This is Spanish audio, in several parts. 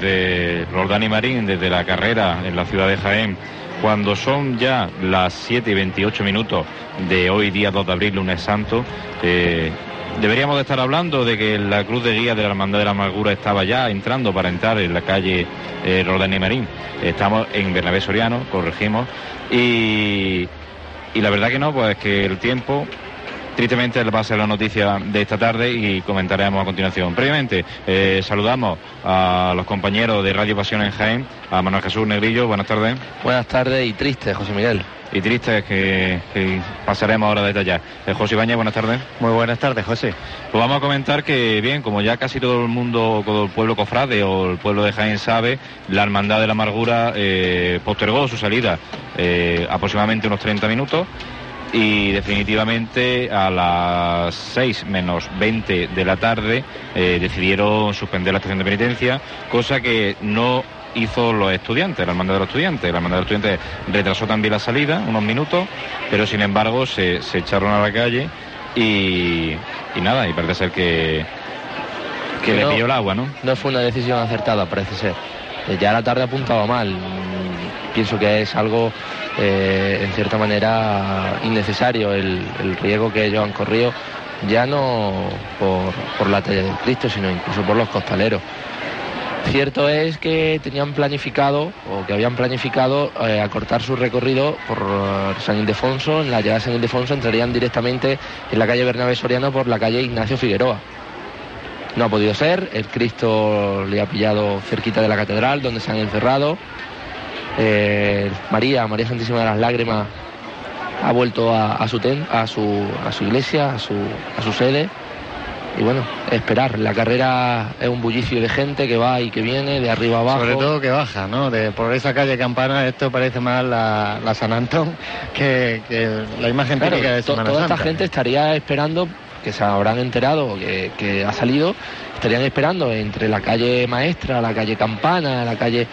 desde Roldán y Marín, desde la carrera en la ciudad de Jaén, cuando son ya las 7 y 28 minutos de hoy día 2 de abril, lunes santo, eh, deberíamos de estar hablando de que la cruz de guía de la Hermandad de la Amargura estaba ya entrando para entrar en la calle eh, y Marín. Estamos en Bernabé Soriano, corregimos, y, y la verdad que no, pues que el tiempo Tristemente va a ser la noticia de esta tarde y comentaremos a continuación. Previamente, eh, saludamos a los compañeros de Radio Pasión en Jaén, a Manuel Jesús Negrillo, buenas tardes. Buenas tardes y triste, José Miguel. Y triste que, que pasaremos ahora a detallar. Eh, José Ibañez, buenas tardes. Muy buenas tardes, José. Pues vamos a comentar que, bien, como ya casi todo el mundo, todo el pueblo cofrade o el pueblo de Jaén sabe, la Hermandad de la Amargura eh, postergó su salida eh, aproximadamente unos 30 minutos y definitivamente a las 6 menos 20 de la tarde eh, decidieron suspender la estación de penitencia, cosa que no hizo los estudiantes, la hermandad de los estudiantes. La hermandad de los estudiantes retrasó también la salida, unos minutos, pero sin embargo se, se echaron a la calle y, y nada, y parece ser que, que, Que le no- pilló el agua, ¿no? No fue una decisión acertada, parece ser. Eh, Ya la tarde apuntaba mal. Pienso que es algo, eh, en cierta manera, innecesario el, riesgo que ellos han corrido, ya no por, por la talla del Cristo, sino incluso por los costaleros. Cierto es que tenían planificado, o que habían planificado, eh, acortar su recorrido por San Ildefonso. En la llegada de San Ildefonso entrarían directamente en la calle Bernabé Soriano por la calle Ignacio Figueroa. No ha podido ser, el Cristo le ha pillado cerquita de la catedral, donde se han encerrado. Eh, María, María Santísima de las Lágrimas, ha vuelto a, a su, ten- a, su, a su iglesia, a su, a su sede. Y bueno, esperar. La carrera es un bullicio de gente que va y que viene, de arriba abajo. Sobre todo que baja, ¿no? De, por esa calle Campana esto parece más la, la San Antón que, que la imagen Claro, típica de to- Semana toda esta gente estaría esperando, que se habrán enterado que, que ha salido, estarían esperando entre la calle Maestra, la calle Campana, la calle...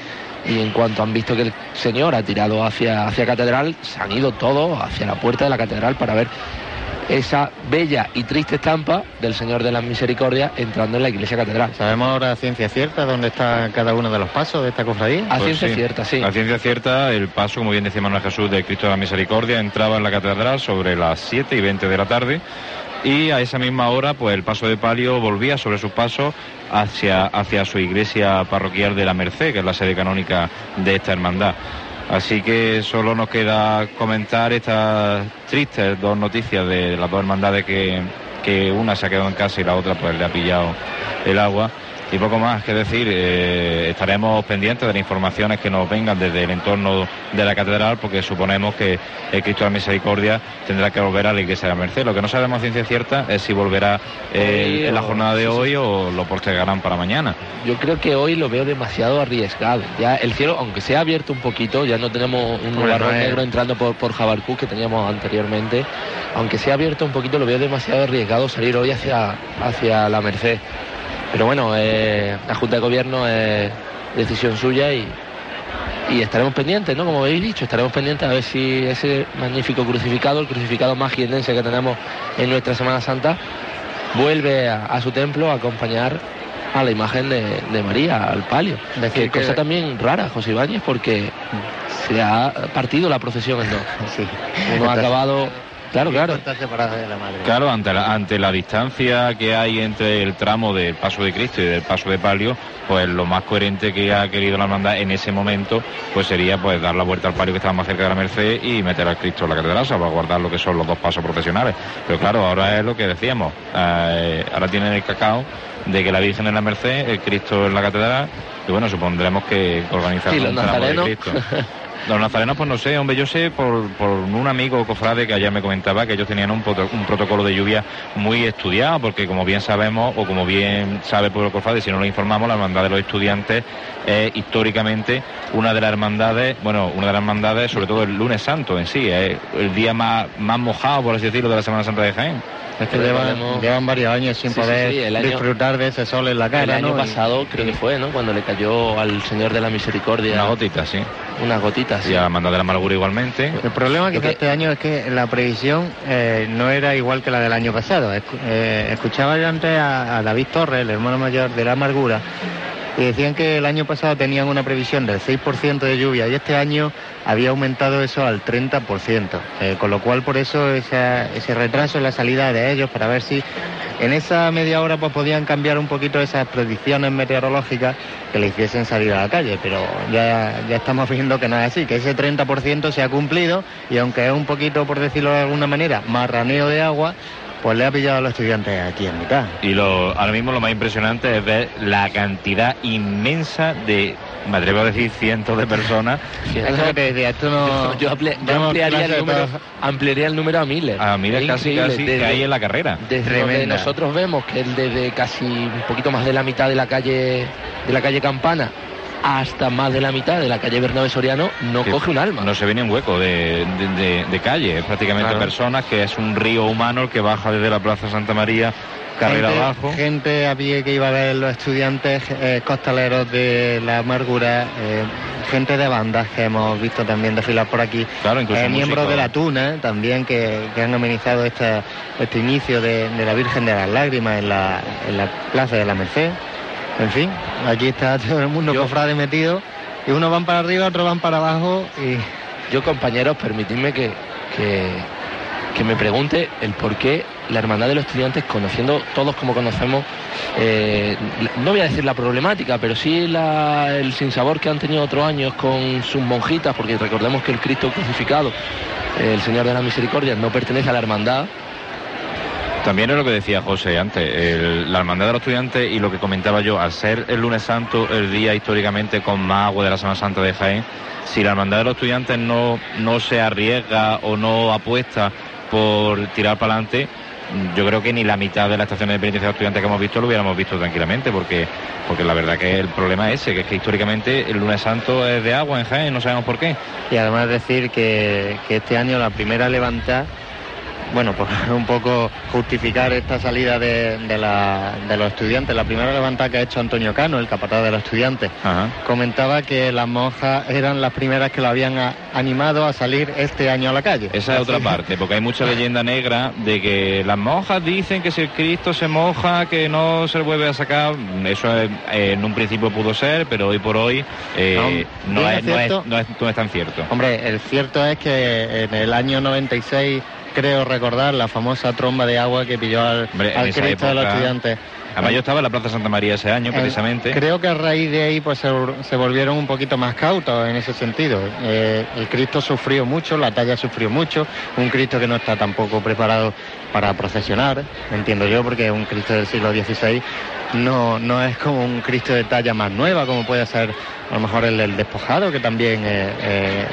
Y en cuanto han visto que el señor ha tirado hacia, hacia Catedral, se han ido todos hacia la puerta de la Catedral para ver esa bella y triste estampa del Señor de las Misericordias entrando en la iglesia catedral. ¿Sabemos ahora a ciencia cierta dónde está cada uno de los pasos de esta cofradía? A Pues ciencia sí. cierta, sí. A ciencia cierta, el paso, como bien decía Manuel Jesús, de Cristo de la Misericordia entraba en la catedral sobre las 7 y 20 de la tarde y a esa misma hora, pues el paso de palio volvía sobre sus pasos hacia, hacia su iglesia parroquial de la Merced, que es la sede canónica de esta hermandad. Así que solo nos queda comentar estas tristes dos noticias de las dos hermandades que, que una se ha quedado en casa y la otra pues le ha pillado el agua. Y poco más que decir, eh, estaremos pendientes de las informaciones que nos vengan desde el entorno de la catedral, porque suponemos que el Cristo de la Misericordia tendrá que volver a la iglesia de la Merced. Lo que no sabemos a ciencia cierta es si volverá eh, en la jornada de hoy o lo postergarán para mañana. Yo creo que hoy lo veo demasiado arriesgado. Ya el cielo, aunque se ha abierto un poquito, ya no tenemos un Hombre, nubarrón no es- negro entrando por, por Jabarcú que teníamos anteriormente. Aunque se ha abierto un poquito, lo veo demasiado arriesgado salir hoy hacia, hacia la Merced. Pero bueno, eh, la Junta de Gobierno es decisión suya y, y estaremos pendientes, ¿no? Como habéis dicho, estaremos pendientes a ver si ese magnífico crucificado, el crucificado más jiennense que tenemos en nuestra Semana Santa, vuelve a, a su templo a acompañar a la imagen de, de María, al palio. Decir que que- cosa también rara, José Ibáñez, porque se ha partido la procesión en dos. Sí. Uno ha acabado... Claro, claro. Está separada de la madre. Claro, ante la, ante la distancia que hay entre el tramo del paso de Cristo y del paso de palio, pues lo más coherente que ha querido la hermandad en ese momento, pues sería pues dar la vuelta al palio que estaba más cerca de la Merced y meter al Cristo en la catedral, para guardar lo que son los dos pasos profesionales. Pero claro, ahora es lo que decíamos, eh, ahora tienen el cacao de que la Virgen en la Merced, el Cristo en la catedral, y bueno, supondremos que organizarán Y los un tramo de. Cristo. Los nazarenos, pues no sé, hombre, yo sé por, por un amigo cofrade que ayer me comentaba que ellos tenían un, proto- un protocolo de lluvia muy estudiado, porque como bien sabemos, o como bien sabe el pueblo cofrade, si no lo informamos, la hermandad de los estudiantes es históricamente una de las hermandades, bueno, una de las hermandades, sobre todo el lunes santo en sí, es el día más, más mojado, por así decirlo, de la Semana Santa de Jaén. Es que llevan, varios años sin Sí, poder sí, el año- disfrutar de ese sol en la cara. El año ¿no? Y- pasado creo que fue, ¿no? Cuando le cayó al Señor de la Misericordia Una gotita, sí. Unas gotitas. Y a la hermandad de la amargura igualmente. El problema que- este año es que la previsión eh, no era igual que la del año pasado. Eh, escuchaba yo antes a, a David Torres, el hermano mayor de la amargura, y decían que el año pasado tenían una previsión del 6% de lluvia y este año había aumentado eso al 30%, eh, con lo cual por eso ese retraso en la salida de ellos para ver si en esa media hora pues podían cambiar un poquito esas predicciones meteorológicas que le hiciesen salir a la calle, pero ya, ya estamos viendo que no es así, que ese 30% se ha cumplido y aunque es un poquito, por decirlo de alguna manera, marraneo de agua, pues le ha pillado a los estudiantes aquí en mitad. Y lo, ahora mismo lo más impresionante es ver la cantidad inmensa de, me atrevo a decir, cientos de personas. yo, ampliaría, el número, ampliaría, el número, a miles. A miles casi, casi que hay en la carrera. Desde nosotros vemos que el desde casi un poquito más de la mitad de la calle de la calle Campana hasta más de la mitad de la calle Bernabé Soriano no coge un alma. No se viene un hueco de, calle, es prácticamente personas, que es un río humano el que baja desde la Plaza Santa María carrera abajo. Gente a pie que iba a ver los estudiantes eh, costaleros de la amargura, eh, gente de bandas que hemos visto también desfilar por aquí, claro, incluso eh, miembros de la Tuna también que, han amenizado este, este inicio de, la Virgen de las Lágrimas en la, en la Plaza de la Merced. En fin, aquí está todo el mundo cofrade metido. Y unos van para arriba, otros van para abajo y... Yo, compañeros, permitidme que, que, me pregunte el por qué la Hermandad de los Estudiantes, conociendo todos como conocemos, eh, no voy a decir la problemática, pero sí el sinsabor que han tenido otros años con sus monjitas, porque recordemos que el Cristo crucificado, el Señor de la Misericordia, no pertenece a la Hermandad, también es lo que decía José antes, la hermandad de los estudiantes y lo que comentaba yo, al ser el lunes santo el día históricamente con más agua de la Semana Santa de Jaén, si la hermandad de los estudiantes no, no se arriesga o no apuesta por tirar para adelante, yo creo que ni la mitad de las estaciones de penitencia de estudiantes que hemos visto lo hubiéramos visto tranquilamente, porque, porque la verdad que el problema es ese, que es que históricamente el lunes santo es de agua en Jaén, no sabemos por qué. Y además decir que, que este año la primera levantada bueno, pues un poco justificar esta salida de, los estudiantes. La primera levantada que ha hecho Antonio Cano, el capataz de los estudiantes, comentaba que las monjas eran las primeras que lo habían animado a salir este año a la calle. Esa es otra parte, porque hay mucha leyenda negra de que las monjas dicen que si el Cristo se moja, que no se vuelve a sacar. Eso eh, en un principio pudo ser, pero hoy por hoy eh, no, es, no es tan cierto. Hombre, el cierto es que en el año 96 creo recordar la famosa tromba de agua que pilló al, Cristo de los estudiantes. Además yo estaba en la Plaza Santa María ese año, precisamente. creo que a raíz de ahí pues se, volvieron un poquito más cautos en ese sentido. Eh, el Cristo sufrió mucho, la talla sufrió mucho, un Cristo que no está tampoco preparado para procesionar, entiendo yo, porque un Cristo del siglo XVI no, no es como un Cristo de talla más nueva, como puede ser a lo mejor el del despojado, que también eh, eh,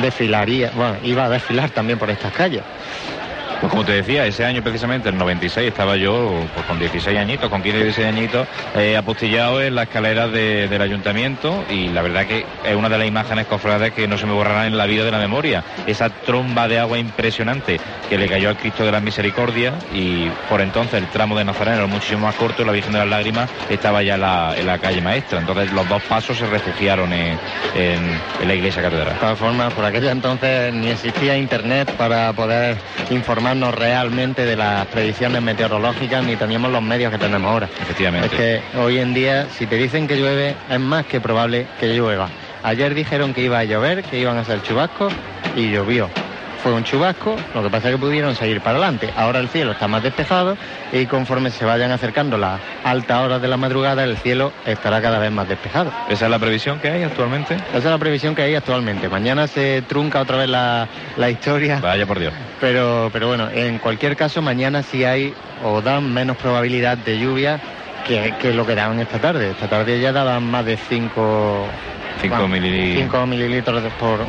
desfilaría, bueno, iba a desfilar también por estas calles. Pues como te decía, ese año precisamente, el 96, estaba yo pues, con 16 añitos, con 15 y 16 añitos, eh, apostillado en la escalera del ayuntamiento y la verdad que es una de las imágenes cofrades que no se me borrarán en la vida de la memoria. Esa tromba de agua impresionante que le cayó al Cristo de la Misericordia y por entonces el tramo de Nazareno era muchísimo más corto, la Virgen de las Lágrimas estaba ya en la, calle maestra. Entonces los dos pasos se refugiaron en, la iglesia catedral. De todas formas, por aquella entonces ni existía internet para poder informar realmente de las predicciones meteorológicas ni teníamos los medios que tenemos ahora. Efectivamente. Es que hoy en día, si te dicen que llueve, es más que probable que llueva. Ayer dijeron que iba a llover, que iban a ser chubascos y llovió fue un chubasco, lo que pasa es que pudieron seguir para adelante. Ahora el cielo está más despejado y conforme se vayan acercando las altas horas de la madrugada, el cielo estará cada vez más despejado. ¿Esa es la previsión que hay actualmente? Esa es la previsión que hay actualmente. Mañana se trunca otra vez la, historia. Vaya por Dios. Pero, pero bueno, en cualquier caso, mañana sí hay o dan menos probabilidad de lluvia que, lo que daban esta tarde. Esta tarde ya daban más de 5 5 mililitros. mililitros por,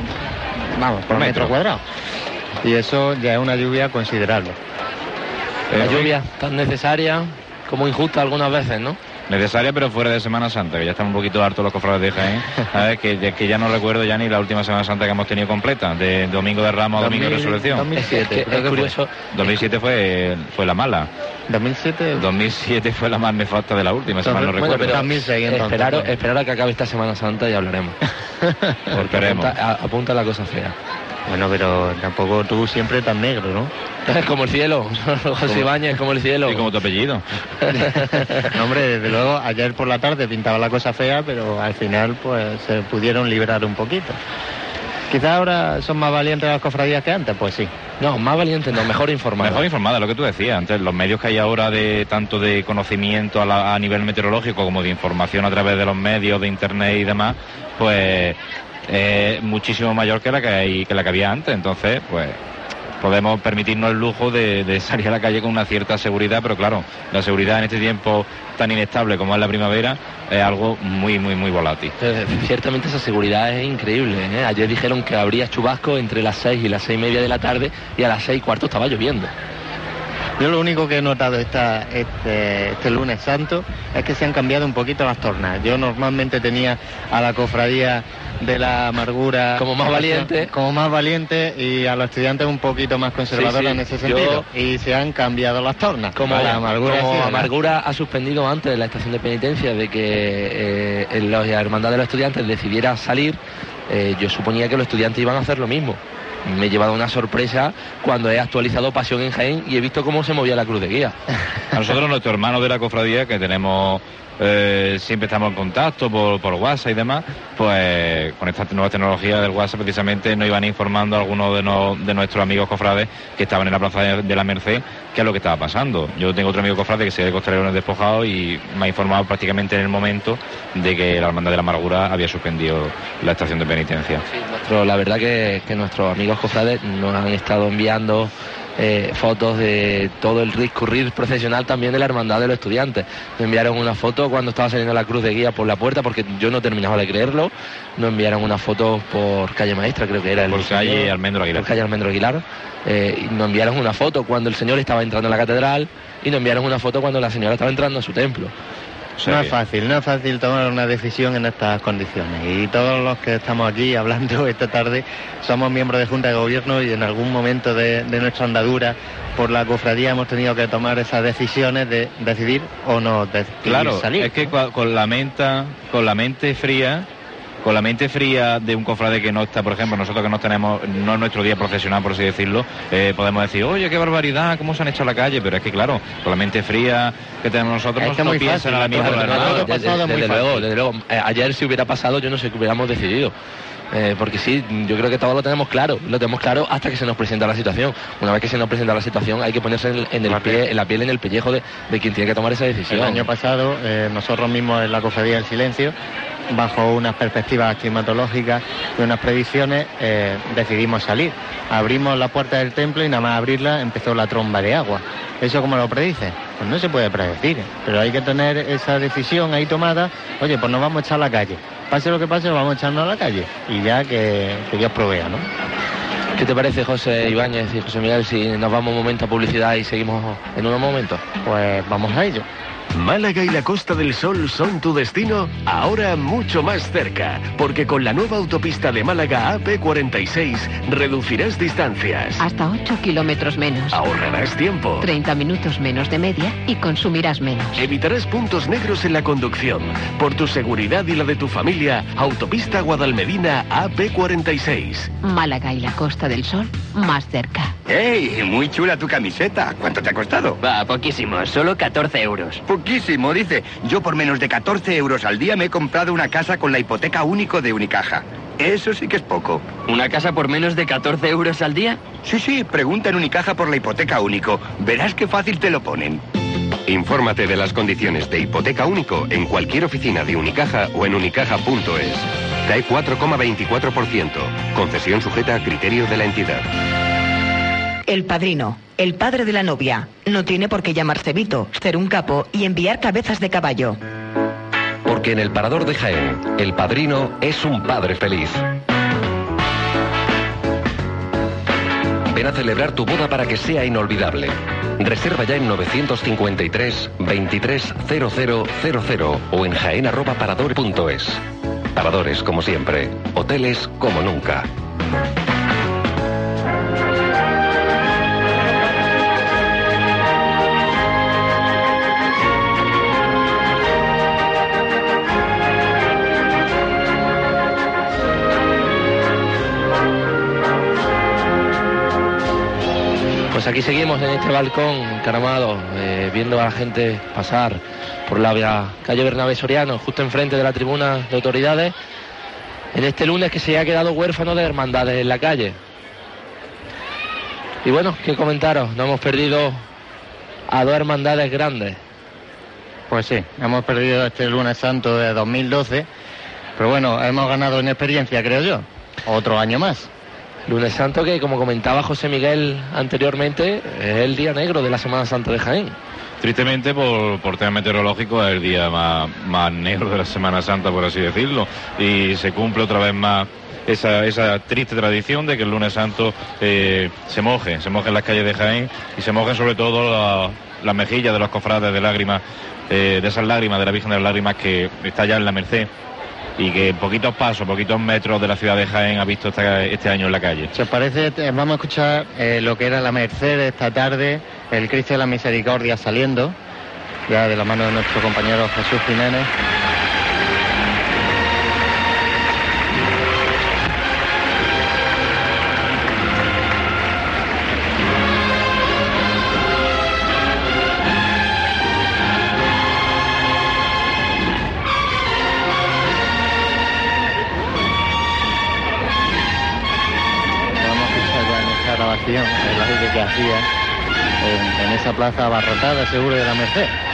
vamos, por, metro cuadrado y eso ya es una lluvia considerable. La lluvia tan necesaria como injusta algunas veces, ¿no? Necesaria, pero fuera de Semana Santa, que ya están un poquito hartos los cofrades de Jaén. A que, que, ya no recuerdo ya ni la última Semana Santa que hemos tenido completa, de Domingo de Ramos a Domingo de Resurrección. 2007, es, curioso. 2007 fue, fue la mala. 2007 2007 fue la más nefasta de la última, si mal no recuerdo. Pero 2006, esperar, esperar, a que acabe esta Semana Santa y hablaremos. Porque apunta, apunta la cosa fea. Bueno, pero tampoco tú siempre tan negro, ¿no? como el cielo, José Ibáñez, como el cielo. Y como tu apellido. no, hombre, desde luego, ayer por la tarde pintaba la cosa fea, pero al final pues se pudieron liberar un poquito. Quizás ahora son más valientes las cofradías que antes, pues sí. No, más valientes, no, mejor informadas. Mejor informadas, lo que tú decías. Antes, los medios que hay ahora de tanto de conocimiento a, a nivel meteorológico como de información a través de los medios, de internet y demás, pues muchísimo mayor que la que, hay, que la que había antes. Entonces, pues podemos permitirnos el lujo de, salir a la calle con una cierta seguridad, pero claro, la seguridad en este tiempo tan inestable como es la primavera es algo muy, muy, muy volátil. Eh, ciertamente esa seguridad es increíble. ¿eh? Ayer dijeron que habría chubasco entre las seis y las seis y media de la tarde y a las seis y cuarto estaba lloviendo. Yo lo único que he notado esta, este, este, lunes santo es que se han cambiado un poquito las tornas. Yo normalmente tenía a la cofradía de la amargura como más valiente. como más valiente y a los estudiantes un poquito más conservadores en ese sentido. Y se han cambiado las tornas. Como la amargura, amargura ha suspendido antes de la estación de penitencia de que eh, la hermandad de los estudiantes decidiera salir eh, yo suponía que los estudiantes iban a hacer lo mismo me he llevado una sorpresa cuando he actualizado Pasión en Jaén y he visto cómo se movía la cruz de guía. A nosotros, nuestro hermano de la cofradía, que tenemos eh, siempre estamos en contacto por, WhatsApp y demás, pues con esta nueva tecnología del WhatsApp precisamente nos iban informando a algunos de, nuestros amigos cofrades que estaban en la plaza de, la Merced qué es lo que estaba pasando. Yo tengo otro amigo cofrade que se de Costalerones despojado y me ha informado prácticamente en el momento de que la Hermandad de la Amargura había suspendido la estación de penitencia. Sí, la verdad que, que nuestros amigos cofrades nos han estado enviando eh, fotos de todo el discurrir profesional también de la hermandad de los estudiantes. Me enviaron una foto cuando estaba saliendo la cruz de guía por la puerta, porque yo no terminaba de creerlo. Nos enviaron una foto por calle Maestra, creo que era el. Por calle Almendro Aguilar. Por calle Almendro Aguilar. Eh, y nos enviaron una foto cuando el señor estaba entrando a la catedral y nos enviaron una foto cuando la señora estaba entrando a su templo no es fácil, no es fácil tomar una decisión en estas condiciones. Y todos los que estamos aquí hablando esta tarde somos miembros de Junta de Gobierno y en algún momento de, nuestra andadura por la cofradía hemos tenido que tomar esas decisiones de decidir o no decidir claro, salir. Es que con la, mente, con la mente fría con la mente fría de un cofrade que no está, por ejemplo, nosotros que no tenemos, no es nuestro día profesional, por así decirlo, eh, podemos decir, oye, qué barbaridad, cómo se han hecho a la calle, pero es que claro, con la mente fría que tenemos nosotros, es que no piensan en la misma desde, luego, desde luego, eh, ayer si hubiera pasado, yo no sé qué hubiéramos decidido. Eh, porque sí, yo creo que todo lo tenemos claro, lo tenemos claro hasta que se nos presenta la situación. Una vez que se nos presenta la situación hay que ponerse en, el pie, en la piel, en el pellejo de, quien tiene que tomar esa decisión. El año pasado, nosotros mismos en la cofradía del silencio bajo unas perspectivas climatológicas y unas previsiones, eh, decidimos salir. Abrimos la puerta del templo y nada más abrirla empezó la tromba de agua. ¿Eso cómo lo predice? Pues no se puede predecir, pero hay que tener esa decisión ahí tomada. Oye, pues nos vamos a echar a la calle. Pase lo que pase, nos vamos a echarnos a la calle. Y ya que, que Dios provea, ¿no? ¿Qué te parece, José Ibáñez y José Miguel, si nos vamos un momento a publicidad y seguimos en unos momentos? Pues vamos a ello. Málaga y la Costa del Sol son tu destino, ahora mucho más cerca, porque con la nueva autopista de Málaga AP46 reducirás distancias. Hasta 8 kilómetros menos. Ahorrarás tiempo. 30 minutos menos de media y consumirás menos. Evitarás puntos negros en la conducción. Por tu seguridad y la de tu familia, Autopista Guadalmedina AP46. Málaga y la Costa del Sol más cerca. ¡Ey! Muy chula tu camiseta. ¿Cuánto te ha costado? Va, poquísimo, solo 14 euros. Poquísimo, dice. Yo por menos de 14 euros al día me he comprado una casa con la hipoteca único de Unicaja. Eso sí que es poco. ¿Una casa por menos de 14 euros al día? Sí, sí, pregunta en Unicaja por la hipoteca único. Verás qué fácil te lo ponen. Infórmate de las condiciones de hipoteca único en cualquier oficina de Unicaja o en unicaja.es. CAE 4,24%. Concesión sujeta a criterio de la entidad. El padrino, el padre de la novia, no tiene por qué llamarse Vito, ser un capo y enviar cabezas de caballo. Porque en el Parador de Jaén, el padrino es un padre feliz. Ven a celebrar tu boda para que sea inolvidable. Reserva ya en 953 230000 o en jaen.parador.es. Paradores como siempre, hoteles como nunca. Aquí seguimos en este balcón encaramado, eh, viendo a la gente pasar por la calle Bernabé Soriano, justo enfrente de la tribuna de autoridades, en este lunes que se ha quedado huérfano de hermandades en la calle. Y bueno, ¿qué comentaros? No hemos perdido a dos hermandades grandes. Pues sí, hemos perdido este lunes santo de 2012, pero bueno, hemos ganado en experiencia, creo yo. Otro año más. Lunes Santo que, como comentaba José Miguel anteriormente, es el día negro de la Semana Santa de Jaén. Tristemente, por, por tema meteorológico, es el día más, más negro de la Semana Santa, por así decirlo. Y se cumple otra vez más esa, esa triste tradición de que el lunes santo eh, se moje, se moje en las calles de Jaén y se mojen sobre todo la- las mejillas de los cofrades de lágrimas, eh, de esas lágrimas de la Virgen de las Lágrimas que está ya en la Merced y que poquitos pasos, poquitos metros de la ciudad de Jaén ha visto este año en la calle. Si os parece, vamos a escuchar eh, lo que era la Merced esta tarde, el Cristo de la Misericordia saliendo, ya de la mano de nuestro compañero Jesús Jiménez. Que hacía en, en esa plaza abarrotada, seguro de la Merced.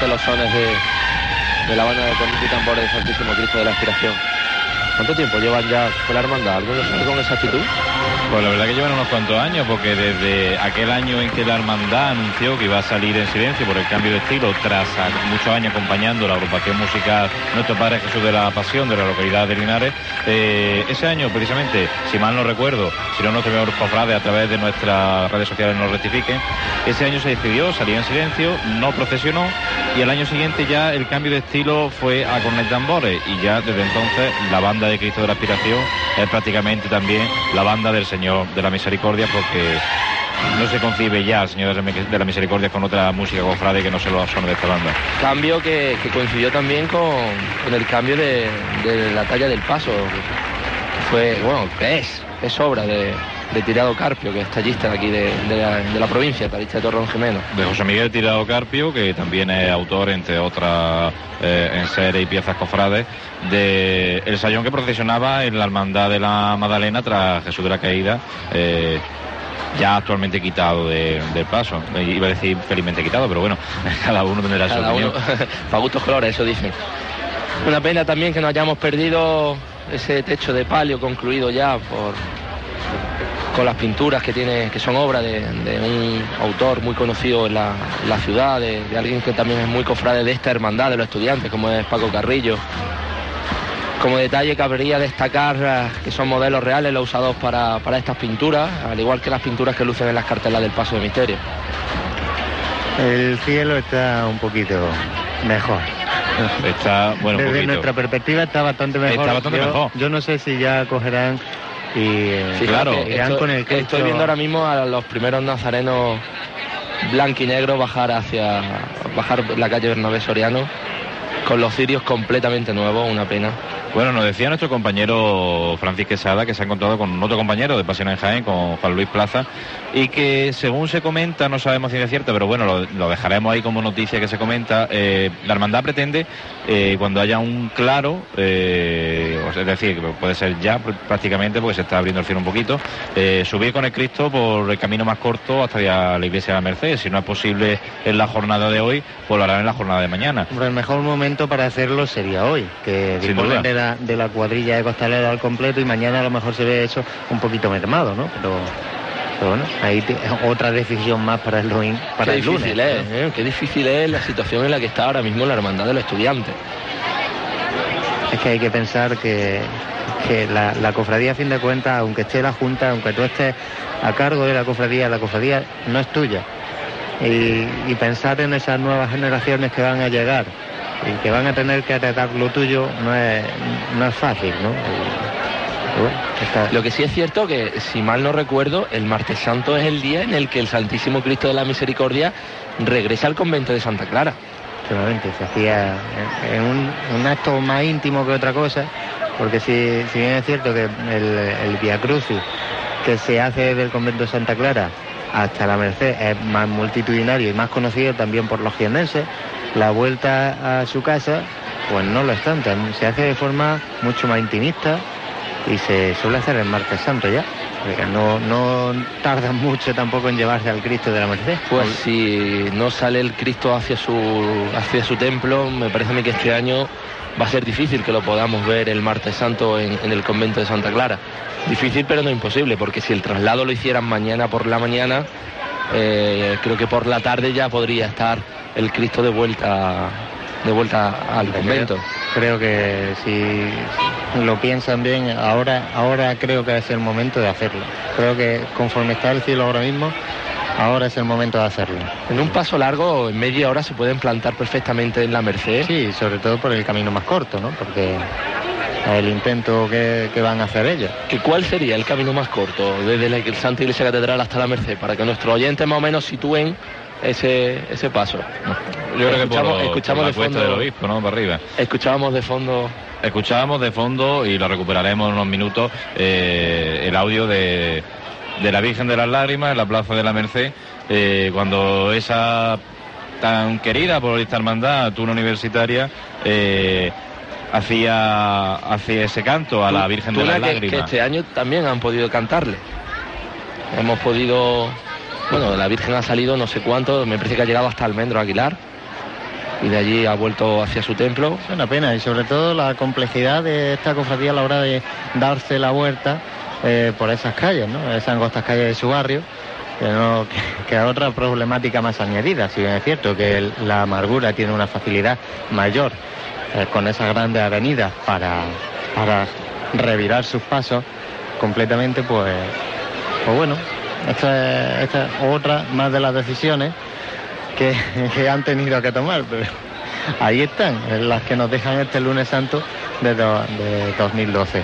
Los sones de, de la banda de cornetas y tambores del Santísimo Cristo de la Aspiración. ¿Cuánto tiempo llevan ya con la hermandad? ¿Alguno sabe con exactitud? Pues la verdad que llevan unos cuantos años, porque desde aquel año en que la hermandad anunció que iba a salir en silencio por el cambio de estilo, tras muchos años acompañando la agrupación musical Nuestro Padre Jesús de la Pasión de la localidad de Linares, eh, ese año precisamente, si mal no recuerdo, si no nuestro miembro cofrade a través de nuestras redes sociales nos rectifiquen, ese año se decidió, salía en silencio, no procesionó y el año siguiente ya el cambio de estilo fue a cornet tambores y ya desde entonces la banda de Cristo de la Aspiración es prácticamente también la banda del Señor de la Misericordia porque no se concibe ya el Señor de la Misericordia con otra música cofrade que no se lo son de esta banda. Cambio que, coincidió también con, con el cambio de, la talla del paso. Fue, bueno, es, es obra de Tirado Carpio, que es tallista de aquí de, de la, de la provincia, tallista de Torrón Gemelo. De José Miguel Tirado Carpio, que también es autor, entre otras eh, enseres y piezas cofrades, de el sayón que procesionaba en la Hermandad de la Magdalena tras Jesús de la Caída, eh, ya actualmente quitado de- del paso. Iba a decir felizmente quitado, pero bueno, cada uno tendrá su uno, opinión. para gustos colores, eso dicen. Una pena también que no hayamos perdido ese techo de palio concluido ya por con las pinturas que tiene, que son obra de, de un autor muy conocido en la, en la ciudad, de, de alguien que también es muy cofrade de esta hermandad de los estudiantes, como es Paco Carrillo. Como detalle cabría destacar eh, que son modelos reales los usados para, para estas pinturas, al igual que las pinturas que lucen en las cartelas del Paso de Misterio. El cielo está un poquito mejor. Está, bueno, Desde poquito. nuestra perspectiva está bastante mejor. Está bastante yo, mejor. Yo no sé si ya cogerán y eh, Fíjate, Claro. irán estoy, con el estoy Cristo. viendo ahora mismo a los primeros nazarenos blanco y negro bajar hacia bajar la calle Bernabé Soriano con los cirios completamente nuevos, una pena. Bueno, nos decía nuestro compañero Francis Quesada que se ha encontrado con otro compañero de Pasión en Jaén, con Juan Luis Plaza, y que según se comenta, no sabemos si es cierto, pero bueno, lo, dejaremos ahí como noticia que se comenta, eh, la hermandad pretende, eh, cuando haya un claro, eh, es decir, puede ser ya prácticamente, porque se está abriendo el cielo un poquito, subir con el Cristo por el camino más corto hasta la iglesia de la Merced. Si no es posible en la jornada de hoy, pues lo harán en la jornada de mañana. el mejor momento para hacerlo sería hoy, que disponen de la, de la cuadrilla de costalera al completo y mañana a lo mejor se ve eso un poquito mermado, ¿no? Pero bueno, ahí otra decisión más para el, para qué el lunes. Difícil es, ¿eh? Qué difícil es la situación en la que está ahora mismo la hermandad de los estudiantes. Es que hay que pensar que, la, cofradía, a fin de cuentas, aunque esté la Junta, aunque tú estés a cargo de la cofradía, la cofradía no es tuya. Y, pensar en esas nuevas generaciones que van a llegar y que van a tener que heredar lo tuyo no es, no es fácil, ¿no? Lo que sí es cierto que, si mal no recuerdo, el martes santo es el día en el que el Santísimo Cristo de la Misericordia regresa al convento de Santa Clara. Efectivamente, se hacía en un, acto más íntimo que otra cosa, porque si, bien es cierto que el, el Via Crucis que se hace del convento de Santa Clara hasta la Merced es más multitudinario y más conocido también por los jienenses, la vuelta a su casa pues no lo es tanto, se hace de forma mucho más intimista y se suele hacer el martes santo ya. No, no tardan mucho tampoco en llevarse al Cristo de la Merced. Pues si no sale el Cristo hacia su, hacia su templo, me parece a mí que este año va a ser difícil que lo podamos ver el martes santo en, el convento de Santa Clara. Difícil pero no imposible, porque si el traslado lo hicieran mañana por la mañana, eh, creo que por la tarde ya podría estar el Cristo de vuelta de vuelta al convento. Creo, que si lo piensan bien, ahora, ahora creo que es el momento de hacerlo. Creo que conforme está el cielo ahora mismo, ahora es el momento de hacerlo. En un paso largo, en media hora, se pueden plantar perfectamente en la Merced. Sí, sobre todo por el camino más corto, ¿no? Porque el intento que, van a hacer ellos. ¿Que ¿Cuál sería el camino más corto desde la Santa Iglesia Catedral hasta la Merced? Para que nuestros oyentes más o menos sitúen ese, ese paso. Yo creo que por, escuchamos de fondo del obispo, ¿no? Para arriba. Escuchábamos de fondo. Escuchábamos de fondo y lo recuperaremos en unos minutos eh, el audio de, de la Virgen de las Lágrimas en la Plaza de la Merced, eh, cuando esa tan querida por esta hermandad, una universitaria, eh, hacía, hacía ese canto a la Virgen de las Lágrimas. Que este año también han podido cantarle. Hemos podido bueno, la Virgen ha salido no sé cuánto, me parece que ha llegado hasta Almendro Aguilar y de allí ha vuelto hacia su templo. Es una pena y sobre todo la complejidad de esta cofradía a la hora de darse la vuelta eh, por esas calles, ¿no? esas angostas calles de su barrio. Que, no, que, otra problemática más añadida, si bien es cierto que la amargura tiene una facilidad mayor eh, con esas grandes avenidas para, para revirar sus pasos completamente, pues, pues bueno, esta es, otra más de las decisiones que, han tenido que tomar, pero ahí están, las que nos dejan este lunes santo de, de 2012.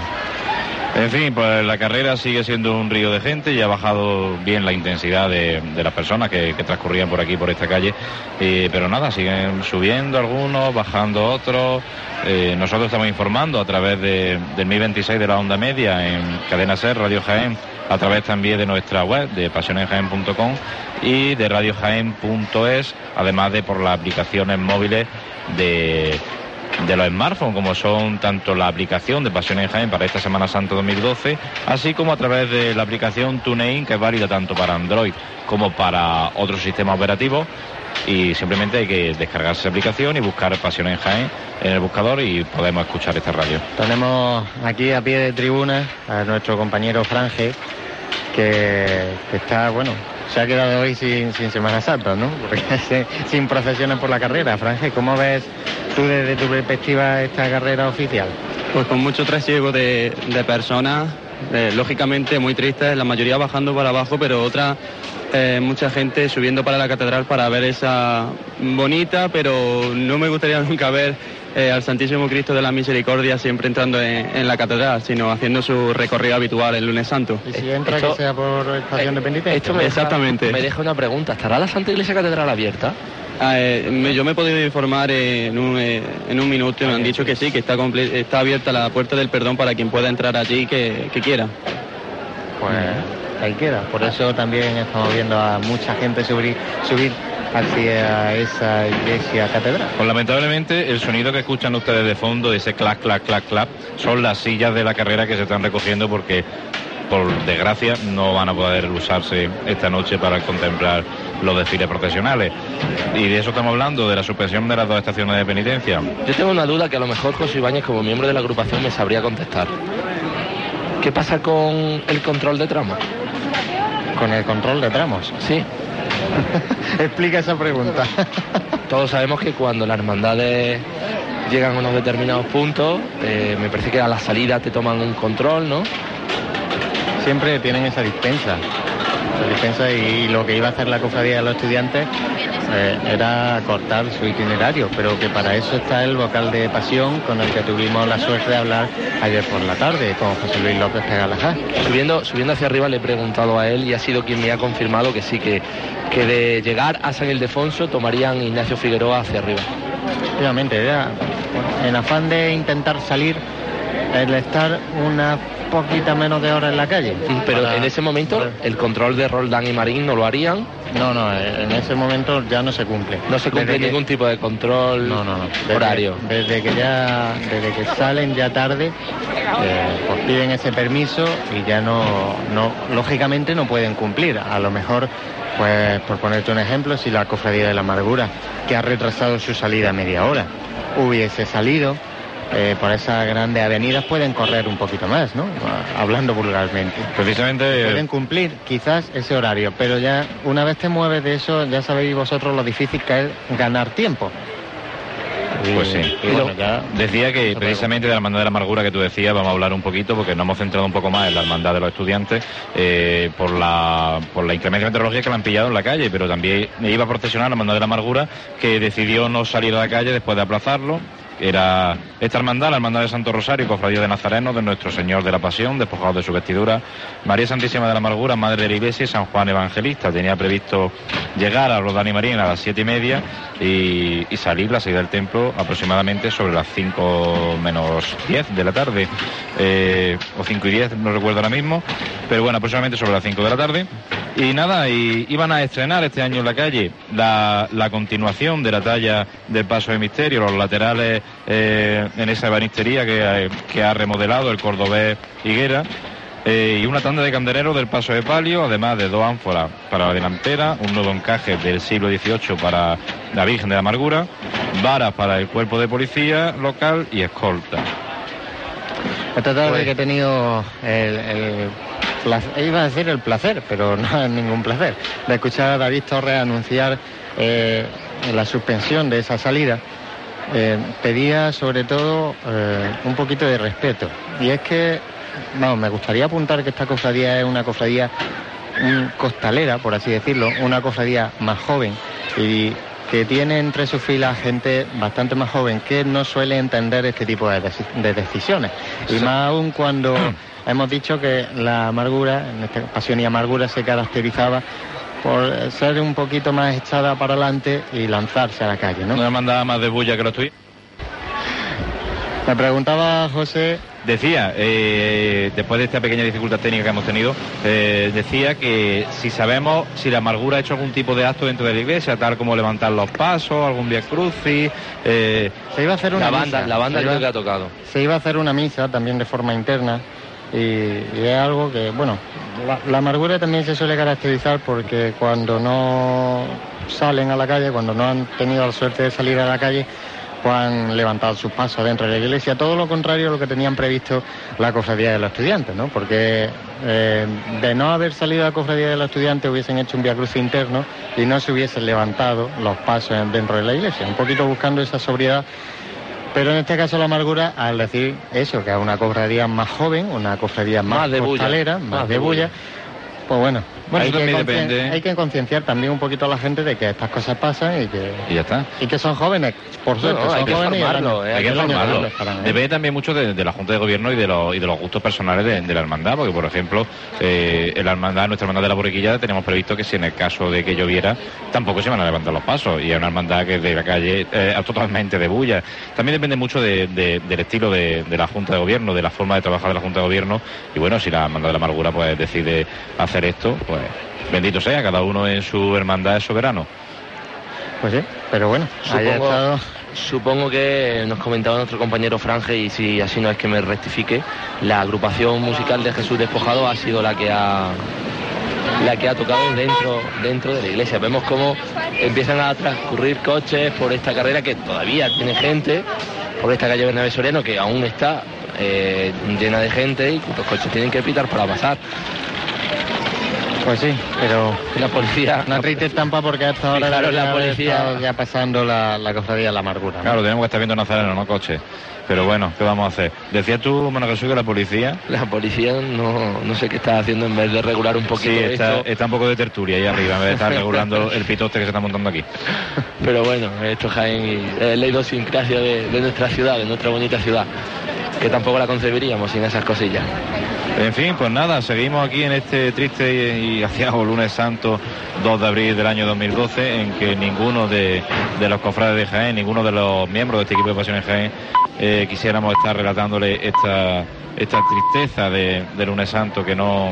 En fin, pues la carrera sigue siendo un río de gente y ha bajado bien la intensidad de, las personas que, transcurrían por aquí, por esta calle. pero nada, siguen subiendo algunos, bajando otros. Eh, nosotros estamos informando a través de, del Mi 26 de la onda media en Cadena Ser, Radio Jaén, a través también de nuestra web de pasionenjaén.com y de radiojaén.es, además de por las aplicaciones móviles de de los smartphones, como son tanto la aplicación de Pasión en Jaén para esta Semana Santa 2012, así como a través de la aplicación TuneIn, que es válida tanto para Android como para otros sistemas operativos. Y simplemente hay que descargar esa aplicación y buscar Pasión en Jaén en el buscador y podemos escuchar esta radio. Tenemos aquí a pie de tribuna a nuestro compañero Franje, que está, bueno, se ha quedado hoy sin, Semana Santa, ¿no? Sin procesiones por la carrera. Franje, ¿cómo ves tú desde tu perspectiva esta carrera oficial? Pues con mucho trasiego de, personas, eh, lógicamente muy tristes, la mayoría bajando para abajo, pero otra, eh, mucha gente subiendo para la catedral para ver esa bonita, pero no me gustaría nunca ver eh, al Santísimo Cristo de la Misericordia siempre entrando en, la catedral, sino haciendo su recorrido habitual el lunes santo. ¿Y si entra que sea por estación de penitencia? Exactamente. me deja una pregunta, ¿estará la Santa Iglesia Catedral abierta? Eh, me- yo me he podido informar en un, eh, en un minuto y me han dicho que sí, que está, comple- está abierta la puerta del perdón para quien pueda entrar allí que, que quiera. Pues ahí queda. Por eso también estamos viendo a mucha gente subir, subir hacia esa iglesia catedral. Pues lamentablemente el sonido que escuchan ustedes de fondo, ese clac, clac, clac, clac, son las sillas de la carrera que se están recogiendo porque por desgracia no van a poder usarse esta noche para contemplar los desfiles profesionales. Y de eso estamos hablando, de la suspensión de las dos estaciones de penitencia. Yo tengo una duda que a lo mejor José Ibáñez, como miembro de la agrupación, me sabría contestar. ¿Qué pasa con el control de tramos? Con el control de tramos. Sí. Explica esa pregunta. Todos sabemos que cuando las hermandades llegan a unos determinados puntos, eh, me parece que a la salida te toman un control, ¿no? Siempre tienen esa dispensa. Dispensa y lo que iba a hacer la cofradía de los estudiantes eh, era cortar su itinerario, pero que para eso está el vocal de pasión con el que tuvimos la suerte de hablar ayer por la tarde con José Luis López Pegalajá. Subiendo, subiendo hacia arriba le he preguntado a él y ha sido quien me ha confirmado que sí, que, que de llegar a San Ildefonso tomarían Ignacio Figueroa hacia arriba. Era bueno, en afán de intentar salir, el estar una poquita menos de hora en la calle. Pero Para- en ese momento el control de Roldán y Marín no lo harían. No, no, en ese momento ya no se cumple. No se cumple Desde que- ningún tipo de control No, no, no. Desde- horario. Desde que ya, desde que salen ya tarde, eh, pues piden ese permiso y ya no, no, lógicamente no pueden cumplir. A lo mejor, pues por ponerte un ejemplo, si la cofradía de la amargura, que ha retrasado su salida media hora, hubiese salido. Eh, por esas grandes avenidas pueden correr un poquito más, ¿no? Hablando vulgarmente. Precisamente Pueden cumplir quizás ese horario, pero ya una vez te mueves de eso, ya sabéis vosotros lo difícil que es ganar tiempo. Pues sí. y bueno, ya- Decía que precisamente de la hermandad de la amargura que tú decías, vamos a hablar un poquito porque nos hemos centrado un poco más en la hermandad de los estudiantes eh, por la por la inclemencia meteorológica que la han pillado en la calle, pero también iba a procesionar la hermandad de la amargura que decidió no salir a la calle después de aplazarlo. Era esta hermandad, la hermandad de Santo Rosario, cofradía de Nazareno, de Nuestro Señor de la Pasión, despojado de su vestidura, María Santísima de la Amargura, Madre de la Iglesia y San Juan Evangelista. Tenía previsto llegar a Rodán y Marín a las siete y media y, salir la salida del templo aproximadamente sobre las 5 menos 10 de la tarde, eh, o 5 y 10, no recuerdo ahora mismo, pero bueno, aproximadamente sobre las 5 de la tarde. Y nada, y iban a estrenar este año en la calle la continuación de la talla del Paso de Misterio, los laterales eh, en esa ebanistería que, ha- que ha remodelado el cordobés Higuera. eh, y una tanda de candeleros del Paso de Palio, además de dos ánforas para la delantera, un nuevo encaje del siglo XVIII para la Virgen de la Amargura, varas para el cuerpo de policía local y escolta. Esta tarde Pues- que he tenido el, el placer, iba a decir el placer, pero no es ningún placer, de escuchar a David Torres anunciar eh, la suspensión de esa salida, eh, pedía sobre todo eh, un poquito de respeto. Y es que, vamos, me gustaría apuntar que esta cofradía es una cofradía costalera, por así decirlo, una cofradía más joven y que tiene entre sus filas gente bastante más joven que no suele entender este tipo de, deci- de decisiones. Y más aún cuando hemos dicho que la amargura, en esta pasión y amargura, se caracterizaba por ser un poquito más echada para adelante y lanzarse a la calle, ¿no? Una hermandad más de bulla que los tuyos. Me preguntaba José Decía, eh, después de esta pequeña dificultad técnica que hemos tenido, eh, decía que si sabemos si la amargura ha hecho algún tipo de acto dentro de la iglesia, tal como levantar los pasos, algún vía crucis. eh, Se iba a hacer una La banda, misa. la banda iba- que ha tocado. se iba a hacer una misa también de forma interna y, es algo que, bueno, la, amargura también se suele caracterizar porque cuando no salen a la calle, cuando no han tenido la suerte de salir a la calle, pues han levantado sus pasos dentro de la iglesia, todo lo contrario a lo que tenían previsto la cofradía de los estudiantes, ¿no? Porque eh, de no haber salido a la cofradía de los estudiantes hubiesen hecho un viacruz interno y no se hubiesen levantado los pasos dentro de la iglesia, un poquito buscando esa sobriedad pero en este caso la amargura, al decir eso, que es una cofradía más joven, una cofradía más, Más de bulla. costalera, más, Más de bulla. Pues bueno, Bueno, hay, eso que también concien- depende. hay que concienciar también un poquito a la gente de que estas cosas pasan y que, Y ya está. y que son jóvenes, por suerte, no, hay que formarlo, eh, Hay que formarlo. ahí. Depende también mucho de, de la Junta de Gobierno y de, los, y de los gustos personales de, de la hermandad, porque por ejemplo, eh, en la hermandad, nuestra hermandad de la Borriquilla, tenemos previsto que si en el caso de que lloviera, tampoco se van a levantar los pasos. Y es una hermandad que es de la calle eh, totalmente de bulla. También depende mucho de- de- del estilo de, de la Junta de Gobierno, de la forma de trabajar de la Junta de Gobierno. Y bueno, si la hermandad de la amargura pues decide hacer esto, pues bendito sea, cada uno en su hermandad es soberano. Pues sí, pero bueno, estado... supongo que nos comentaba nuestro compañero Franje, y si así no es que me rectifique, la agrupación musical de Jesús Despojado ha sido la que ha la que ha tocado dentro, dentro de la iglesia. Vemos cómo empiezan a transcurrir coches por esta carrera que todavía tiene gente, por esta calle Bernabé Soriano que aún está eh, llena de gente y los coches tienen que pitar para pasar. Pues sí, pero La policía una triste estampa porque a esta hora Fijaros, debería la policía- ya pasando la, la cofradía de la amargura. ¿no? Claro, tenemos que estar viendo Nazareno, no coches. Pero bueno, ¿qué vamos a hacer? Decías tú, Mano Jesús, que la policía la policía no, no sé qué está haciendo en vez de regular un sí, poquito está, esto. está un poco de tertulia ahí arriba, en vez de estar regulando el pitoste que se está montando aquí. Pero bueno, esto es Jaén y es la idiosincrasia de, de nuestra ciudad, de nuestra bonita ciudad, que tampoco la concebiríamos sin esas cosillas. En fin, pues nada, seguimos aquí en este triste y aciago lunes santo 2 de abril del año 2012, en que ninguno de, de los cofrades de Jaén, ninguno de los miembros de este equipo de Pasiones Jaén, eh, quisiéramos estar relatándole esta, esta tristeza de, de lunes santo, que no,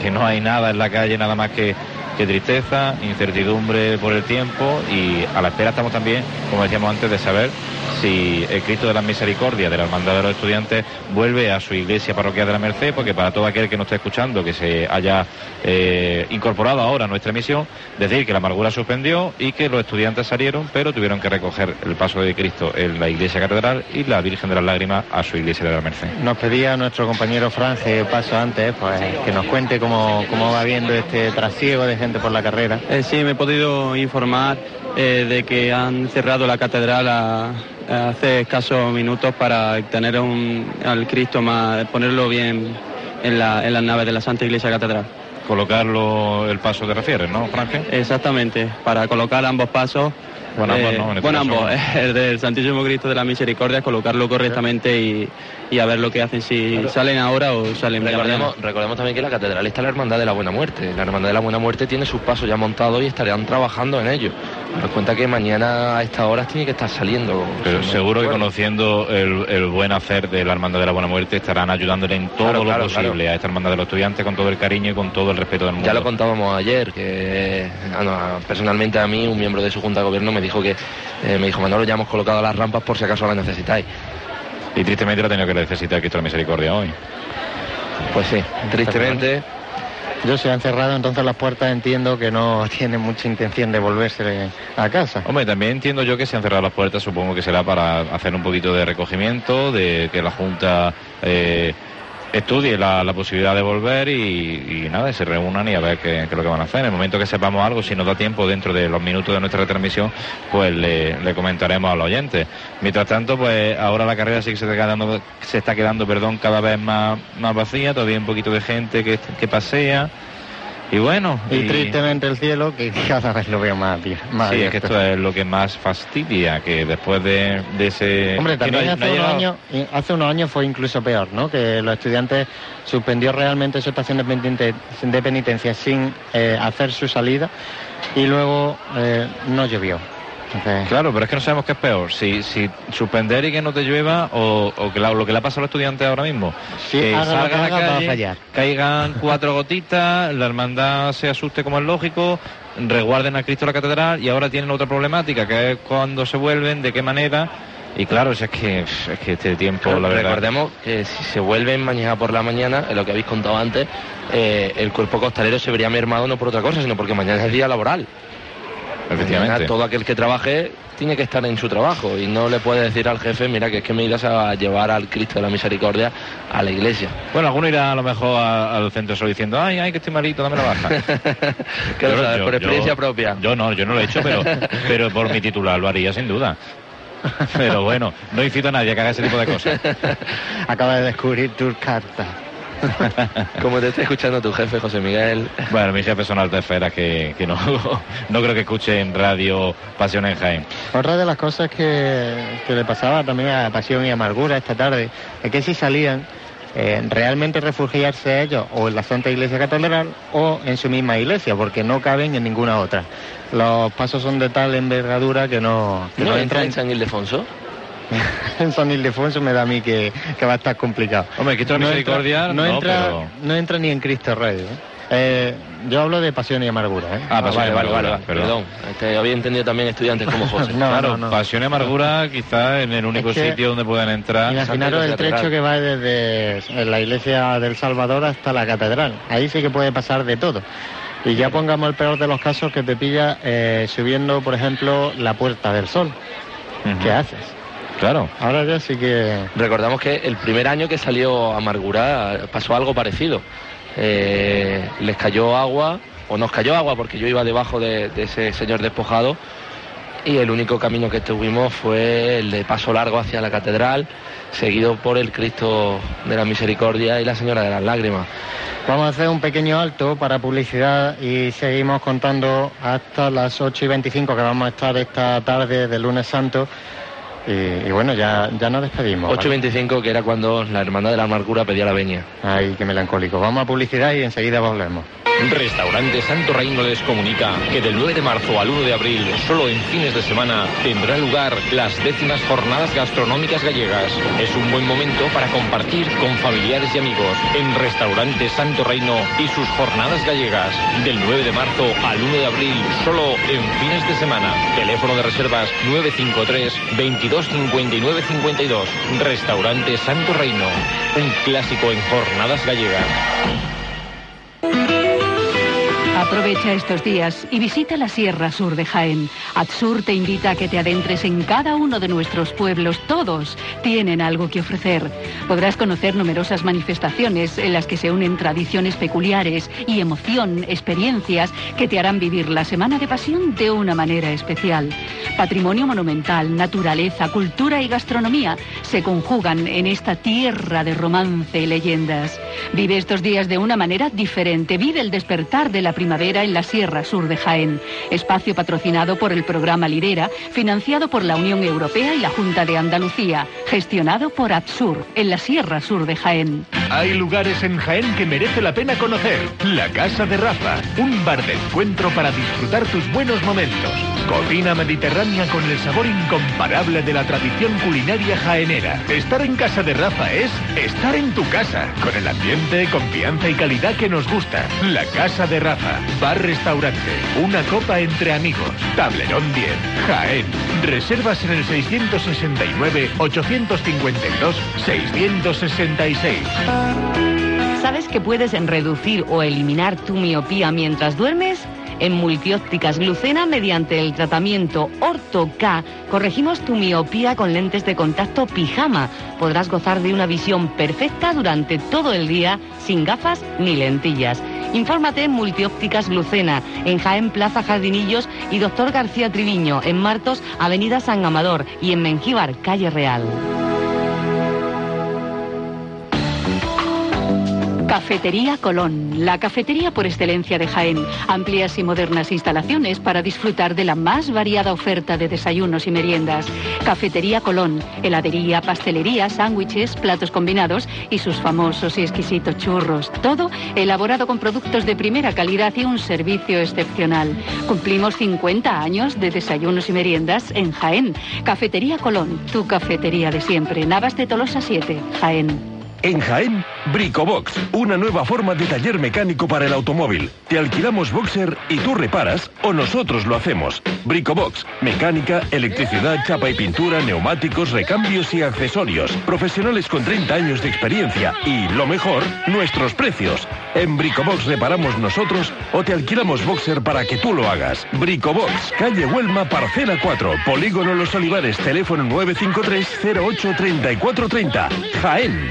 que no hay nada en la calle, nada más que, que tristeza, incertidumbre por el tiempo y a la espera estamos también, como decíamos antes, de saber si el Cristo de la Misericordia de la Hermandad de los Estudiantes vuelve a su iglesia parroquial de la Merced, porque para todo aquel que no esté escuchando, que se haya eh, incorporado ahora a nuestra emisión, decir que la amargura suspendió y que los estudiantes salieron, pero tuvieron que recoger el paso de Cristo en la iglesia catedral y la Virgen de las Lágrimas a su iglesia de la Merced. Nos pedía nuestro compañero Franje paso antes, pues que nos cuente cómo, cómo va viendo este trasiego de gente por la carrera. Eh, sí, me he podido informar eh, de que han cerrado la catedral a- a hace escasos minutos para tener un, al Cristo más, ponerlo bien en, la, en las naves de la Santa Iglesia Catedral. Colocarlo el paso te refieres, ¿no, Franje? Exactamente, para colocar ambos pasos. Bueno, ambos eh, no, en este bueno, caso- ambos, el del Santísimo Cristo de la Misericordia, colocarlo correctamente y, y a ver lo que hacen, si salen ahora o salen mañana. Recordemos, recordemos también que la catedral está la Hermandad de la Buena Muerte. La Hermandad de la Buena Muerte tiene sus pasos ya montados y estarían trabajando en ello. Nos cuenta que mañana a estas horas tiene que estar saliendo. Pero Si no seguro que conociendo el, el buen hacer de la Hermandad de la Buena Muerte estarán ayudándole en todo Claro, lo claro, posible claro. a esta Hermandad de los Estudiantes con todo el cariño y con todo el respeto del mundo. Ya lo contábamos ayer, que ah, personalmente a mí un miembro de su Junta de Gobierno me dijo que eh, me dijo Manolo ya hemos colocado las rampas por si acaso las necesitáis. Y tristemente lo ha tenido que necesitar Cristo la Misericordia hoy. Pues sí, tristemente. Yo se han cerrado entonces las puertas, entiendo que no tienen mucha intención de volverse a casa. Hombre, también entiendo yo que se han cerrado las puertas, supongo que será para hacer un poquito de recogimiento, de que la Junta eh, estudie la, la posibilidad de volver y, nada, se reúnan y a ver qué, qué es lo que van a hacer. En el momento que sepamos algo, si nos da tiempo dentro de los minutos de nuestra retransmisión, pues le, le comentaremos a los oyentes. Mientras tanto, pues ahora la carrera sí que se está quedando, se está quedando perdón, cada vez más, más vacía, todavía un poquito de gente que, que pasea. Y bueno, Y, tristemente el cielo, que cada vez lo veo más, sí, es que esto es lo que más fastidia, que después de, de ese... Hombre, no también ha- hace, no ha unos llegado- años, y hace unos años fue incluso peor, ¿no? Que los estudiantes suspendió realmente su estación de penitencia, de penitencia sin eh, hacer su salida y luego eh, no llovió. Entonces, Claro, pero es que no sabemos qué es peor, si, si suspender y que no te llueva o, o que la- lo que le ha pasado a los estudiantes ahora mismo. Sí, que haga a la va a fallar. caigan cuatro gotitas, la hermandad se asuste como es lógico, resguarden a Cristo la catedral y ahora tienen otra problemática, que es cuando se vuelven, de qué manera. Y claro, si es que, es que este tiempo, la verdad... Recordemos que si se vuelven mañana por la mañana, en lo que habéis contado antes, eh, el cuerpo costalero se vería mermado no por otra cosa, sino porque mañana es día laboral. Efectivamente. Mañana todo aquel que trabaje tiene que estar en su trabajo y no le puede decir al jefe, mira que es que me irás a llevar al Cristo de la Misericordia a la iglesia. Bueno, alguno irá a lo mejor a- al centro solo diciendo, ay, ay, que estoy malito, dame la baja. Que lo Yo- sabes, yo- por experiencia yo- propia. Yo no, yo no lo he hecho, pero, pero por mi titular lo haría sin duda. Pero bueno, no incito a nadie a que haga ese tipo de cosas. acaba de descubrir tus cartas. Como te está escuchando tu jefe, José Miguel. Bueno, mis jefes son alta esfera que, que no, no creo que escuchen radio Pasión en Jaén. Otra de las cosas que, que le pasaba también a Pasión y Amargura esta tarde es que si salían, eh, realmente refugiarse ellos o en la Santa Iglesia Catedral o en su misma iglesia, porque no caben en ninguna otra. Los pasos son de tal envergadura que no, que ¿No, no entran en San Ildefonso? en San Ildefonso me da a mí que, que va a estar complicado. Hombre, Cristo la Misericordia, no, no, entra, pero- no entra ni en Cristo Rey. ¿eh? Eh, yo hablo de pasión y amargura. ¿eh? Ah, Pasión y vale, vale, Amargura, vale, perdón. perdón. Este, había entendido también estudiantes como José. No, claro, no, no. Pasión y Amargura quizás en el único Es que- sitio donde puedan entrar. Imaginaros el trecho que va desde la iglesia del Salvador hasta la catedral. Ahí sí que puede pasar de todo. Y ya pongamos el peor de los casos que te pilla eh, subiendo, por ejemplo, la Puerta del Sol. Ujú. ¿Qué haces? Claro. Ahora ya sí que... Recordamos que el primer año que salió Amargura pasó algo parecido. Eh, les cayó agua, o nos cayó agua porque yo iba debajo de, de ese señor despojado y el único camino que tuvimos fue el de paso largo hacia la catedral, seguido por el Cristo de la Misericordia y la Señora de las Lágrimas. Vamos a hacer un pequeño alto para publicidad y seguimos contando hasta las 8 y 25 que vamos a estar esta tarde del lunes santo. Y, y bueno, ya, ya nos despedimos. 8.25 que era cuando la Hermandad de la Amargura pedía la veña. Ay, qué melancólico. Vamos a publicidad y enseguida volvemos. Restaurante Santo Reino les comunica que del 9 de marzo al 1 de abril, solo en fines de semana, tendrá lugar las décimas jornadas gastronómicas gallegas. Es un buen momento para compartir con familiares y amigos en Restaurante Santo Reino y sus jornadas gallegas. Del 9 de marzo al 1 de abril, solo en fines de semana. Teléfono de reservas 953 22 59 52. Restaurante Santo Reino. Un clásico en jornadas gallegas. Aprovecha estos días y visita la Sierra Sur de Jaén. Atsur te invita a que te adentres en cada uno de nuestros pueblos. Todos tienen algo que ofrecer. Podrás conocer numerosas manifestaciones en las que se unen tradiciones peculiares y emoción, experiencias que te harán vivir la Semana de Pasión de una manera especial. Patrimonio monumental, naturaleza, cultura y gastronomía se conjugan en esta tierra de romance y leyendas. Vive estos días de una manera diferente. Vive el despertar de la primavera en la Sierra Sur de Jaén. Espacio patrocinado por el programa Lidera, financiado por la Unión Europea y la Junta de Andalucía. Gestionado por Atsur, en la Sierra Sur de Jaén. Hay lugares en Jaén que merece la pena conocer. La Casa de Rafa, un bar de encuentro para disfrutar tus buenos momentos. Cocina mediterránea con el sabor incomparable de la tradición culinaria jaenera. Estar en Casa de Rafa es estar en tu casa, con el ambiente, confianza y calidad que nos gusta. La Casa de Rafa, bar-restaurante, una copa entre amigos. Tablerón 10, Jaén. Reservas en el 662-852-666. ¿Sabes que puedes reducir o eliminar tu miopía mientras duermes? En Multiópticas Glucena, mediante el tratamiento Orto K, corregimos tu miopía con lentes de contacto pijama. Podrás gozar de una visión perfecta durante todo el día, sin gafas ni lentillas. Infórmate en Multiópticas Glucena, en Jaén Plaza Jardinillos y Doctor García Triviño, en Martos, Avenida San Amador y en Mengíbar, Calle Real. Cafetería Colón, la cafetería por excelencia de Jaén. Amplias y modernas instalaciones para disfrutar de la más variada oferta de desayunos y meriendas. Cafetería Colón, heladería, pastelería, sándwiches, platos combinados y sus famosos y exquisitos churros. Todo elaborado con productos de primera calidad y un servicio excepcional. Cumplimos 50 años de desayunos y meriendas en Jaén. Cafetería Colón, tu cafetería de siempre. Navas de Tolosa 7, Jaén. En Jaén, Bricobox, una nueva forma de taller mecánico para el automóvil. Te alquilamos boxer y tú reparas o nosotros lo hacemos. Bricobox, mecánica, electricidad, chapa y pintura, neumáticos, recambios y accesorios. Profesionales con 30 años de experiencia y, lo mejor, nuestros precios. En Bricobox reparamos nosotros o te alquilamos boxer para que tú lo hagas. Bricobox, calle Huelma, parcela 4, Polígono Los Olivares, teléfono 953 08 3430. Jaén.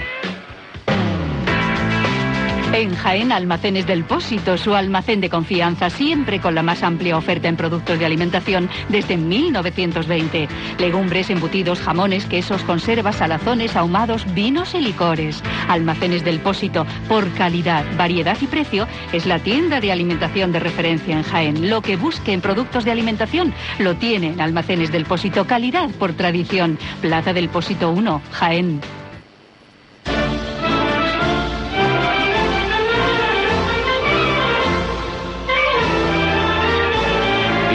En Jaén, Almacenes del Pósito, su almacén de confianza, siempre con la más amplia oferta en productos de alimentación desde 1920. Legumbres, embutidos, jamones, quesos, conservas, salazones, ahumados, vinos y licores. Almacenes del Pósito, por calidad, variedad y precio, es la tienda de alimentación de referencia en Jaén. Lo que busque en productos de alimentación lo tiene en Almacenes del Pósito, calidad por tradición. Plaza del Pósito 1, Jaén.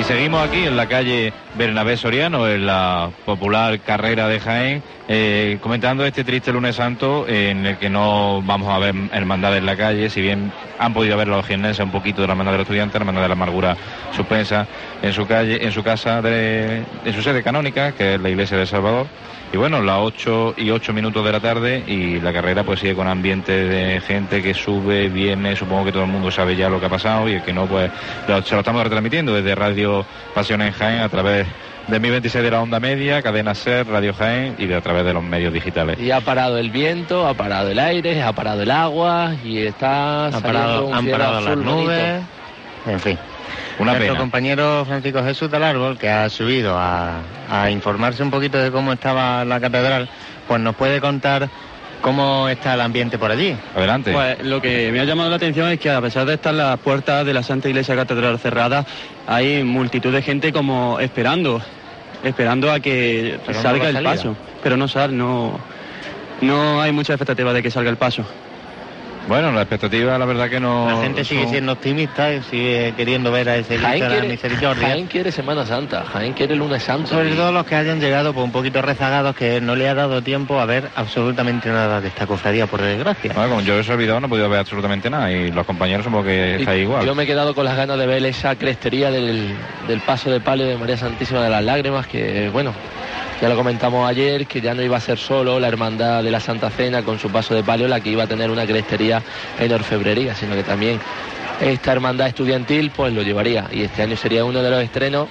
Seguimos aquí en la calle Bernabé Soriano, en la popular carrera de Jaén, eh, comentando este triste lunes santo en el que no vamos a ver hermandad en la calle, si bien han podido ver los jiennenses un poquito de la hermandad de los estudiantes, la hermandad de la amargura suspensa en su calle, en su casa de, en su sede canónica, que es la iglesia de Salvador. Y bueno, las 8 y 8 minutos de la tarde y la carrera pues sigue con ambiente de gente que sube, viene, supongo que todo el mundo sabe ya lo que ha pasado y el que no, pues lo- se lo estamos retransmitiendo desde Radio Pasión en Jaén a través de mi 26 de la onda media, Cadena Ser, Radio Jaén y de a través de los medios digitales. Y ha parado el viento, ha parado el aire, ha parado el agua y está Han saliendo parado, un han parado las nubes, en fin. Una Nuestro pena. compañero Francisco Jesús del Árbol, que ha subido a, a informarse un poquito de cómo estaba la catedral, pues nos puede contar cómo está el ambiente por allí. Adelante. Pues lo que me ha llamado la atención es que a pesar de estar las puertas de la Santa Iglesia Catedral cerradas, hay multitud de gente como esperando, esperando a que Pero salga el salida. paso. Pero no sale, no, no hay mucha expectativa de que salga el paso. Bueno, la expectativa la verdad que no... La gente sigue son- siendo optimista y sigue queriendo ver a ese Jaén de la quiere, Misericordia. Jaén quiere Semana Santa, Jaén quiere lunes santo. Sobre y- todo los que hayan llegado pues, un poquito rezagados, que no le ha dado tiempo a ver absolutamente nada de esta cofradía, por desgracia. Bueno, como yo he olvidado no he podido ver absolutamente nada y los compañeros supongo que está igual. Yo me he quedado con las ganas de ver esa crestería del, del paso de palio de María Santísima de las Lágrimas, que bueno, ya lo comentamos ayer, que ya no iba a ser solo la hermandad de la Santa Cena con su paso de palio la que iba a tener una crestería en orfebrería, sino que también esta hermandad estudiantil pues lo llevaría. Y este año sería uno de los estrenos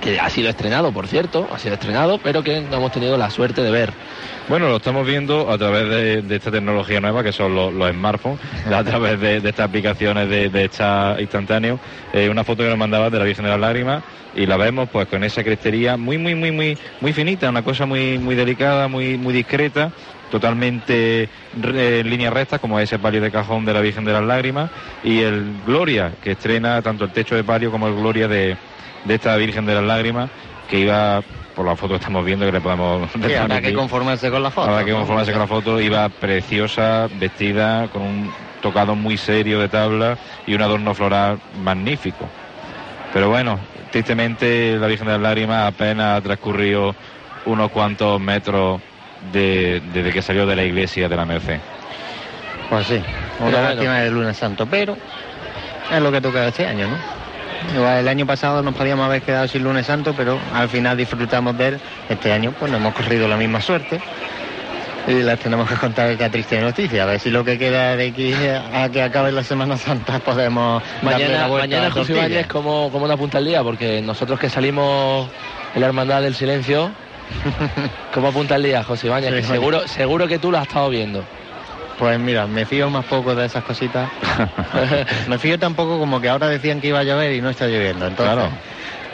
que ha sido estrenado, por cierto, ha sido estrenado, pero que no hemos tenido la suerte de ver. Bueno, lo estamos viendo a través de, de esta tecnología nueva que son los, los smartphones, a través de, de estas aplicaciones de, de chat instantáneo. Eh, una foto que nos mandaba de la Virgen de las Lágrimas y la vemos pues con esa crestería muy, muy, muy, muy, muy finita, una cosa muy, muy delicada, muy, muy discreta, totalmente en línea recta como ese palio de cajón de la Virgen de las Lágrimas y el Gloria que estrena tanto el techo de palio como el Gloria de, de esta Virgen de las Lágrimas que iba por la foto que estamos viendo que le podemos Sí, habrá que conformarse con la foto. Habrá que conformarse con la foto. Iba preciosa, vestida, con un tocado muy serio de tabla y un adorno floral magnífico. Pero bueno, tristemente la Virgen de las Lágrimas apenas ha transcurrido unos cuantos metros de- desde que salió de la iglesia de la Merced. Pues sí, una lástima del lunes santo, pero es lo que toca este año, ¿no? Igual el año pasado nos podíamos haber quedado sin lunes santo, pero al final disfrutamos de él. Este año pues no hemos corrido la misma suerte. Y les tenemos que contar esta triste noticia, a ver si lo que queda de aquí a que acabe la Semana Santa podemos darle la Mañana, mañana José. Ibáñez, como, como una punta al día, porque nosotros que salimos en la Hermandad del Silencio, como punta al día, José Ibáñez, Sí, que seguro, seguro que tú lo has estado viendo. Pues mira, me fío más poco de esas cositas. me fío tampoco como que ahora decían que iba a llover y no está lloviendo. Entonces, Claro.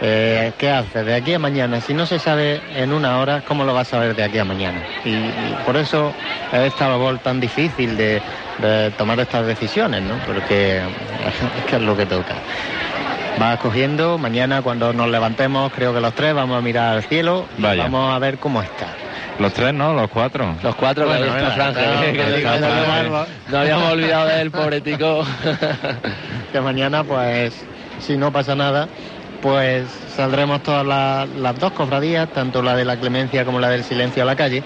eh, ¿qué haces de aquí a mañana? Si no se sabe en una hora, ¿cómo lo vas a saber de aquí a mañana? Y, y por eso es esta labor tan difícil de, de tomar estas decisiones, ¿no? Porque es que es lo que toca. Vas cogiendo, mañana cuando nos levantemos, creo que los tres vamos a mirar al cielo y Vaya. vamos a ver cómo está. Los tres, ¿no? Los cuatro. Los cuatro, Bueno, que está no habíamos olvidado de él, pobre tico. que mañana, pues, si no pasa nada, pues saldremos todas las, las dos cofradías, tanto la de la clemencia como la del silencio a la calle.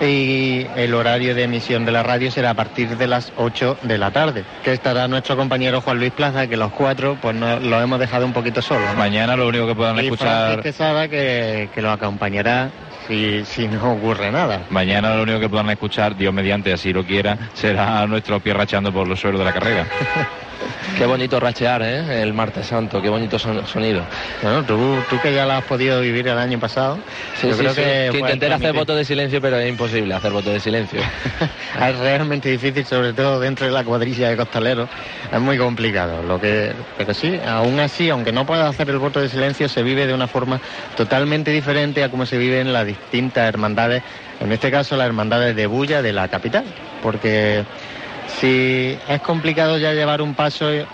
Y el horario de emisión de la radio será a partir de las 8 de la tarde, que estará nuestro compañero Juan Luis Plaza, que los cuatro pues no, lo hemos dejado un poquito solos. ¿no? Mañana lo único que podrán Y escuchar... Quesada, que, que lo acompañará si, si no ocurre nada. Mañana lo único que podrán escuchar, Dios mediante, así lo quiera, será a nuestros pies rachando por los suelos de la carrera. Qué bonito rachear, ¿eh? El martes santo, qué bonito son- sonido. Bueno, tú, tú que ya lo has podido vivir el año pasado, Sí, yo sí, creo sí, que... que intenté hacer voto de silencio, pero es imposible hacer voto de silencio. Es realmente difícil, sobre todo dentro de la cuadrilla de costaleros. Es muy complicado. Lo que, pero sí, aún así, aunque no puedas hacer el voto de silencio, se vive de una forma totalmente diferente a como se vive en las distintas hermandades. En este caso, las hermandades de Bulla de la capital. Porque si es complicado ya llevar un paso, eh,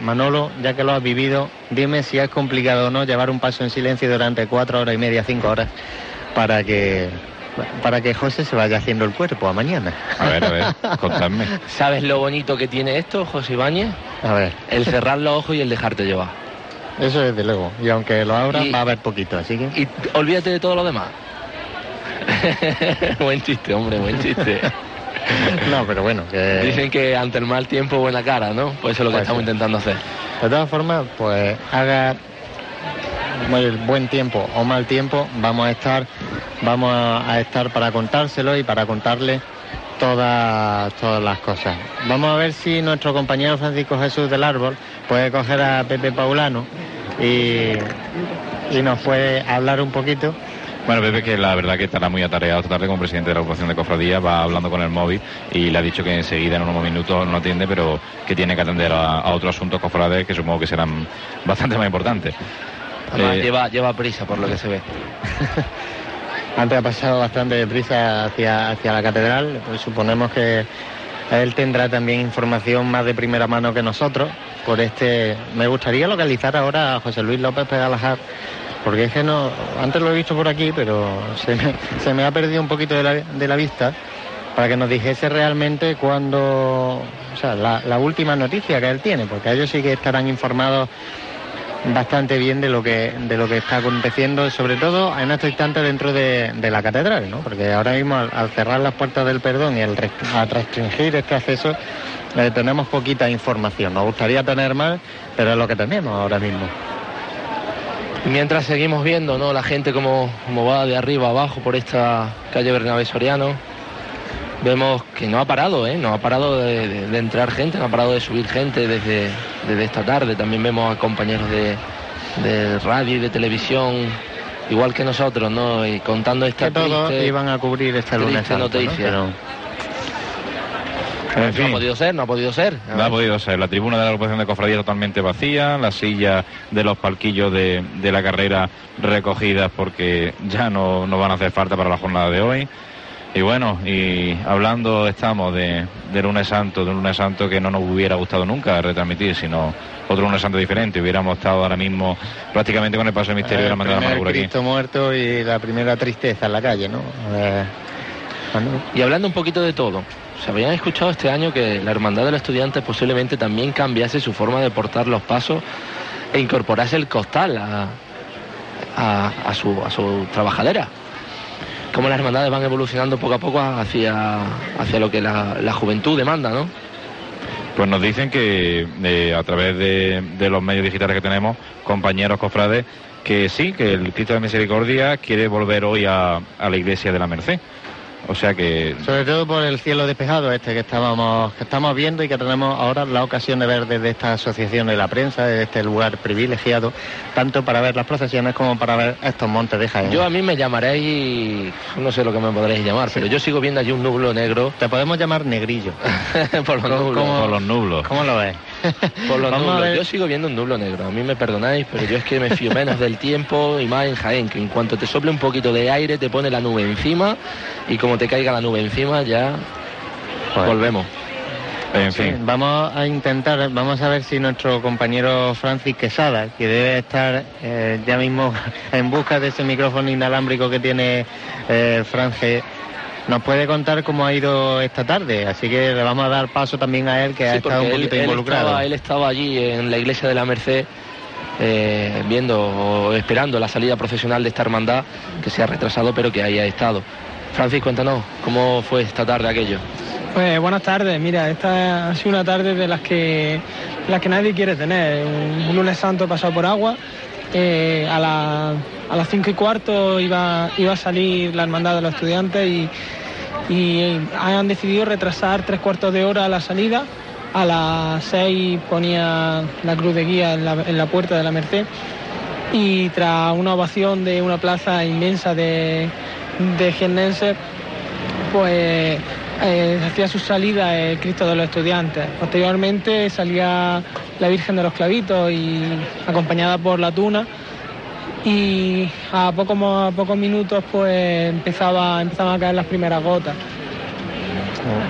Manolo, ya que lo has vivido, dime si es complicado o no llevar un paso en silencio durante cuatro horas y media, cinco horas, para que para que José se vaya haciendo el cuerpo a mañana. A ver, a ver, contadme. ¿Sabes lo bonito que tiene esto, José Ibáñez? A ver. El cerrar los ojos y el dejarte llevar. Eso desde luego. Y aunque lo abra, Y- va a haber poquito, así que. Y olvídate de todo lo demás. buen chiste, hombre, buen chiste. No, pero bueno, que. Dicen que ante el mal tiempo buena cara, ¿no? Pues eso es lo que Pues estamos sí. intentando hacer. De todas formas, pues haga el buen tiempo o mal tiempo, vamos a estar, vamos a, a estar para contárselo y para contarle todas, todas las cosas. Vamos a ver si nuestro compañero Francisco Jesús del Árbol puede coger a Pepe Paulano y, y nos puede hablar un poquito. Bueno, Pepe, que la verdad que estará muy atareado esta tarde como presidente de la ocupación de cofradía, va hablando con el móvil y le ha dicho que enseguida, en unos minutos, no atiende, pero que tiene que atender a, a otros asuntos cofrades que supongo que serán bastante más importantes. Además, Eh, lleva, lleva prisa por lo que se ve. Antes ha pasado bastante deprisa hacia, hacia la catedral, pues suponemos que él tendrá también información más de primera mano que nosotros. Por este, me gustaría localizar ahora a José Luis López Pedalajar, porque es que no, antes lo he visto por aquí, pero se me, ha perdido un poquito de la, vista, para que nos dijese realmente cuándo, o sea, la, última noticia que él tiene, porque ellos sí que estarán informados bastante bien de lo que de lo que está aconteciendo, sobre todo en estos instantes dentro de, la catedral, ¿no? Porque ahora mismo al, cerrar las puertas del perdón y al restringir este acceso eh, tenemos poquita información. Nos gustaría tener más, pero es lo que tenemos ahora mismo. Mientras seguimos viendo, ¿no? La gente como, como va de arriba abajo por esta calle Bernabé Soriano, vemos que no ha parado, ¿eh? No ha parado de, de- de entrar gente, no ha parado de subir gente desde, desde esta tarde. También vemos a compañeros de, de radio y de televisión, igual que nosotros, ¿no? Y contando esta Que todos triste, iban a cubrir este lunes noticia. Pero- En No ha podido ser, no ha podido ser. No ha podido ser. La tribuna de la agrupación de cofradía totalmente vacía, las sillas de los palquillos de, de la carrera recogidas porque ya no, no van a hacer falta para la jornada de hoy. Y bueno, y hablando estamos de, de lunes santo, de un lunes santo que no nos hubiera gustado nunca retransmitir, sino otro lunes santo diferente. Hubiéramos estado ahora mismo prácticamente con el paso de misterio de la el Hermandad de la aquí. Muerto y la primera tristeza en la calle, ¿no? Eh. Y hablando un poquito de todo, ¿se habían escuchado este año que la Hermandad de los Estudiantes posiblemente también cambiase su forma de portar los pasos e incorporase el costal a, a- a su, a su trabajadera? Cómo las hermandades van evolucionando poco a poco hacia, hacia lo que la, la juventud demanda, ¿no? Pues nos dicen que eh, a través de, de los medios digitales que tenemos, compañeros cofrades, que sí, que el Cristo de Misericordia quiere volver hoy a, a la iglesia de la Merced. O sea que Sobre todo por el cielo despejado este que estábamos, que estamos viendo y que tenemos ahora la ocasión de ver desde esta asociación de la prensa, desde este lugar privilegiado, tanto para ver las procesiones como para ver estos montes de Jaén. Yo a mí me llamaréis, no sé lo que me podréis llamar, pero yo sigo viendo allí un nublo negro. Te podemos llamar negrillo. por los ¿Cómo- nublos. cómo- por los nublos. ¿Cómo lo ves? Por los nublos. Yo sigo viendo un nublo negro. A mí me perdonáis, pero yo es que me fío menos del tiempo y más en Jaén, que en cuanto te sople un poquito de aire te pone la nube encima y como te caiga la nube encima ya Joder. volvemos. En Sí, fin. vamos a intentar, vamos a ver si nuestro compañero Francis Quesada, que debe estar eh, ya mismo en busca de ese micrófono inalámbrico que tiene eh, Franje, nos puede contar cómo ha ido esta tarde. Así que le vamos a dar paso también a él, que ha estado un porque él- poquito él involucrado. Estaba, él estaba allí en la iglesia de la Merced eh, viendo o esperando la salida profesional de esta hermandad que se ha retrasado pero que ahí ha estado. Francis, cuéntanos, ¿cómo fue esta tarde aquello? Pues buenas tardes, mira, esta ha sido una tarde de las que, las que nadie quiere tener. Un, un lunes santo pasado por agua. Eh, a, la- a las cinco y cuarto iba, iba a salir la hermandad de los estudiantes y, y han decidido retrasar tres cuartos de hora la salida A las 6 ponía la cruz de guía en la, en la puerta de la Merced y tras una ovación de una plaza inmensa de, de pues eh, hacía su salida el Cristo de los Estudiantes. Posteriormente salía la Virgen de los Clavitos y acompañada por la Tuna y a, poco, pocos minutos pues empezaba, empezaban a caer las primeras gotas.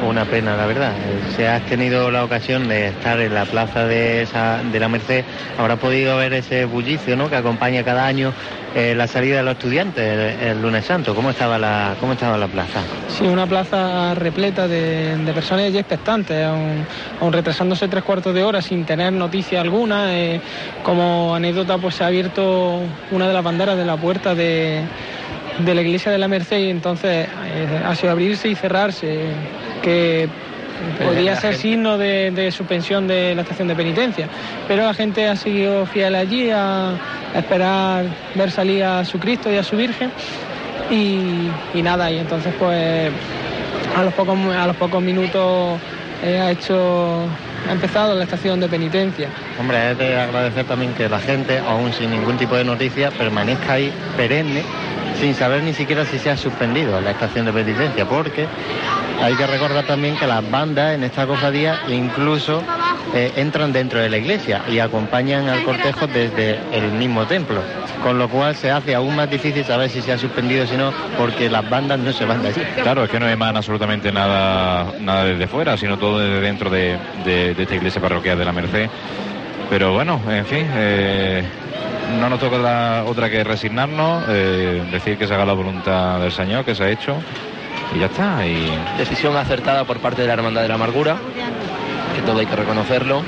Una pena, la verdad. Si has tenido la ocasión de estar en la plaza de, esa, de la Merced, habrás podido ver ese bullicio ¿no? que acompaña cada año eh, la salida de los estudiantes el, lunes santo. ¿Cómo estaba la, cómo estaba la plaza? Sí, una plaza repleta de, personas y expectantes, aún, retrasándose tres cuartos de hora sin tener noticia alguna. Eh, como anécdota, pues se ha abierto una de las banderas de la puerta de la iglesia de la Merced y entonces eh, ha sido abrirse y cerrarse, que podría ser signo de, de, suspensión de la estación de penitencia. Pero la gente ha seguido fiel allí a, a esperar ver salir a su Cristo y a su Virgen y, y nada, y entonces pues a los pocos, a los pocos minutos eh, ha hecho ha empezado la estación de penitencia. Hombre, es de agradecer también que la gente, aún sin ningún tipo de noticia, permanezca ahí perenne sin saber ni siquiera si se ha suspendido la estación de penitencia, porque hay que recordar también que las bandas en esta cofradía incluso eh, entran dentro de la iglesia y acompañan al cortejo desde el mismo templo, con lo cual se hace aún más difícil saber si se ha suspendido o si no, porque las bandas no se van de allí. Claro, es que no emana absolutamente nada, nada desde fuera, sino todo desde dentro de, de, de esta iglesia parroquial de la Merced. Pero bueno, en fin, eh, no nos toca la otra que resignarnos, eh, decir que se haga la voluntad del Señor, que se ha hecho, y ya está. Y... Decisión acertada por parte de la Hermandad de la Amargura, que todo hay que reconocerlo.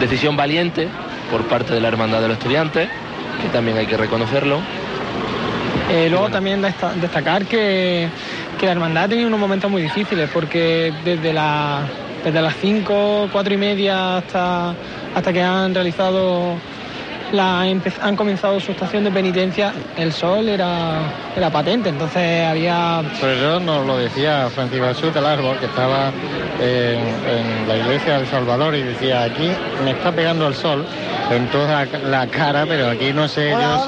Decisión valiente por parte de la Hermandad de los Estudiantes, que también hay que reconocerlo. Eh, luego bueno. también destacar que, que, la hermandad ha tenido unos momentos muy difíciles porque desde, la, desde las 5, 4 y media hasta, hasta que han realizado la, han comenzado su estación de penitencia, el sol era, era patente, entonces había... Sobre todo nos lo decía Francisco Jesús del Árbol, que estaba en, en, la iglesia del Salvador y decía, aquí me está pegando el sol en toda la cara, pero aquí no sé yo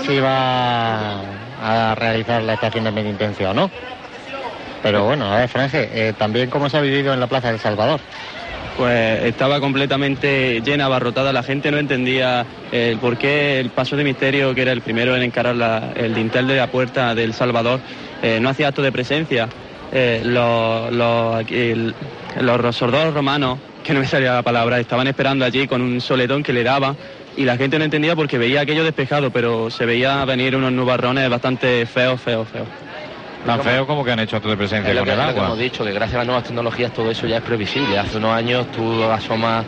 si, si va a realizar la estación de penitencia o no. Pero bueno, a ver, Franje, eh, también cómo se ha vivido en la Plaza del Salvador pues estaba completamente llena, abarrotada. La gente no entendía el por qué el paso de misterio, que era el primero en encarar la, el dintel de la puerta del Salvador, eh, no hacía acto de presencia. Eh, los, los, romanos, que no me salía la palabra, estaban esperando allí con un soletón que le daba y la gente no entendía porque veía aquello despejado, pero se veía venir unos nubarrones bastante feos, feos, feos. Tan feo como que han hecho acto de presencia con que, el agua. Que hemos dicho que gracias a las nuevas tecnologías todo eso ya es previsible. Hace unos años tú asomas,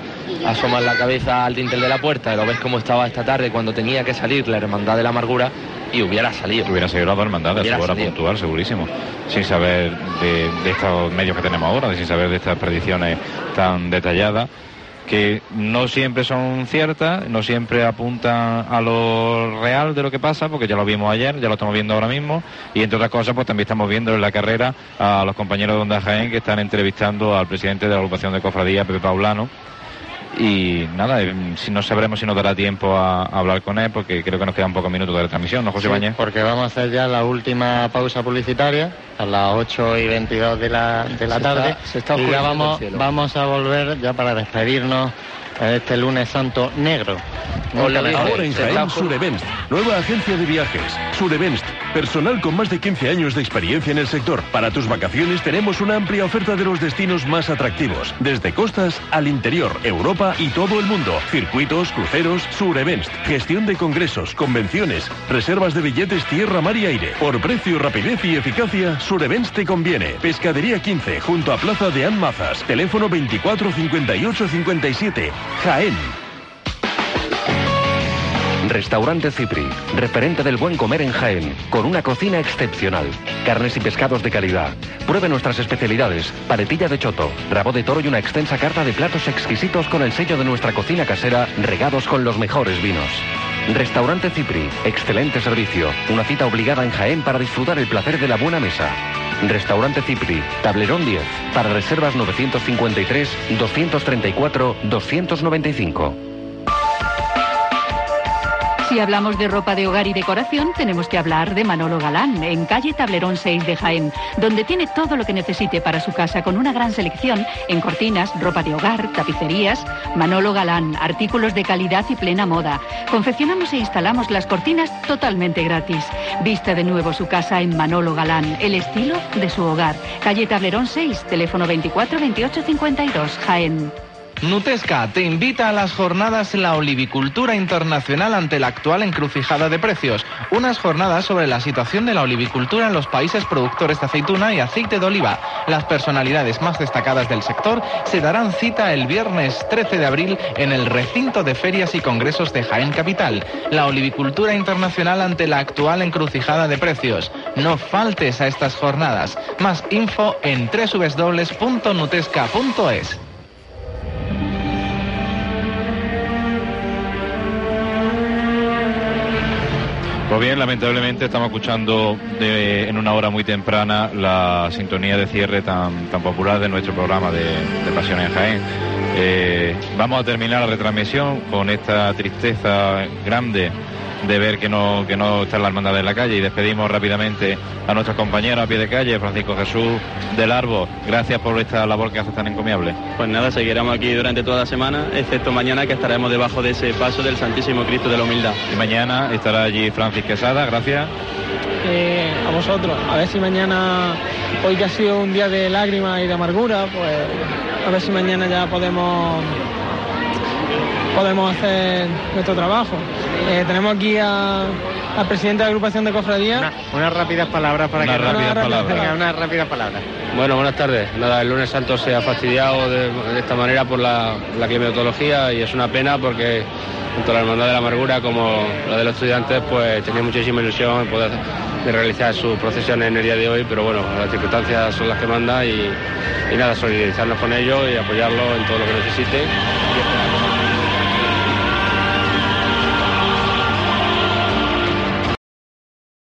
asomas la cabeza al dintel de la puerta y lo ves como estaba esta tarde cuando tenía que salir la hermandad de la amargura y hubiera salido. Hubiera salido la dos hermandades a su hora puntual, segurísimo. Sin saber de, de estos medios que tenemos ahora, sin saber de estas predicciones tan detalladas que no siempre son ciertas, no siempre apuntan a lo real de lo que pasa, porque ya lo vimos ayer, ya lo estamos viendo ahora mismo, y entre otras cosas, pues también estamos viendo en la carrera a los compañeros de Onda Jaén que están entrevistando al presidente de la agrupación de cofradía, Pepe Paulano, y nada, si no sabremos si nos dará tiempo a, a, hablar con él, porque creo que nos quedan pocos minutos de la transmisión, ¿no, José sí, Bañez? Porque vamos a hacer ya la última pausa publicitaria a las 8 y 22 de la, de la se tarde. Está, se está y ya vamos, vamos a volver ya para despedirnos este lunes santo negro. Ahora en Jaén Surevents, nueva agencia de viajes. Surevents, personal con más de 15 años de experiencia en el sector. Para tus vacaciones tenemos una amplia oferta de los destinos más atractivos, desde costas al interior, Europa y todo el mundo. Circuitos, cruceros, Surevents, gestión de congresos, convenciones, reservas de billetes tierra, mar y aire. Por precio, rapidez y eficacia, Surevents te conviene. Pescadería 15, junto a Plaza de Anmazas. Teléfono 24 58 57. Jaén. Restaurante Cipri, referente del buen comer en Jaén, con una cocina excepcional. Carnes y pescados de calidad. Pruebe nuestras especialidades, paletilla de choto, rabo de toro y una extensa carta de platos exquisitos con el sello de nuestra cocina casera, regados con los mejores vinos. Restaurante Cipri, excelente servicio, una cita obligada en Jaén para disfrutar el placer de la buena mesa. Restaurante Cipri, Tablerón 10. Para reservas 953 234 295. Si hablamos de ropa de hogar y decoración, tenemos que hablar de Manolo Galán, en calle Tablerón 6 de Jaén, donde tiene todo lo que necesite para su casa con una gran selección en cortinas, ropa de hogar, tapicerías. Manolo Galán, artículos de calidad y plena moda. Confeccionamos e instalamos las cortinas totalmente gratis. Vista de nuevo su casa en Manolo Galán, el estilo de su hogar. Calle Tablerón 6, teléfono 24 28 52, Jaén. Nutesca te invita a las jornadas la olivicultura internacional ante la actual encrucijada de precios. Unas jornadas sobre la situación de la olivicultura en los países productores de aceituna y aceite de oliva. Las personalidades más destacadas del sector se darán cita el viernes 13 de abril en el recinto de ferias y congresos de Jaén Capital. La olivicultura internacional ante la actual encrucijada de precios. No faltes a estas jornadas. Más info en www.nutesca.es. Pues bien, lamentablemente estamos escuchando en una hora muy temprana la sintonía de cierre tan, tan popular de nuestro programa de, de Pasión en Jaén. Eh, vamos a terminar la retransmisión con esta tristeza grande de ver que no, que no está la hermandad en la calle y despedimos rápidamente a nuestros compañeros a pie de calle, Francisco Jesús del Arbo. Gracias por esta labor que hace tan encomiable. Pues nada, seguiremos aquí durante toda la semana, excepto mañana que estaremos debajo de ese paso del Santísimo Cristo de la Humildad. Y mañana estará allí Francis Quesada, gracias. Eh, a vosotros. A ver si mañana, hoy que ha sido un día de lágrimas y de amargura, pues a ver si mañana ya podemos podemos hacer nuestro trabajo. Eh, tenemos aquí a- al presidente de la agrupación de cofradía. Unas rápidas palabras para Unas que rápidas palabras. Venga, unas rápidas palabras. Bueno, buenas tardes. Nada, el lunes santo se ha fastidiado de, de esta manera por la, la climatología y es una pena porque tanto la Hermandad de la Amargura como la de los estudiantes pues tenía muchísima ilusión en poder de realizar sus procesiones en el día de hoy, pero bueno, las circunstancias son las que mandan y, y nada, solidarizarnos con ellos y apoyarlos en todo lo que necesiten. Y esperamos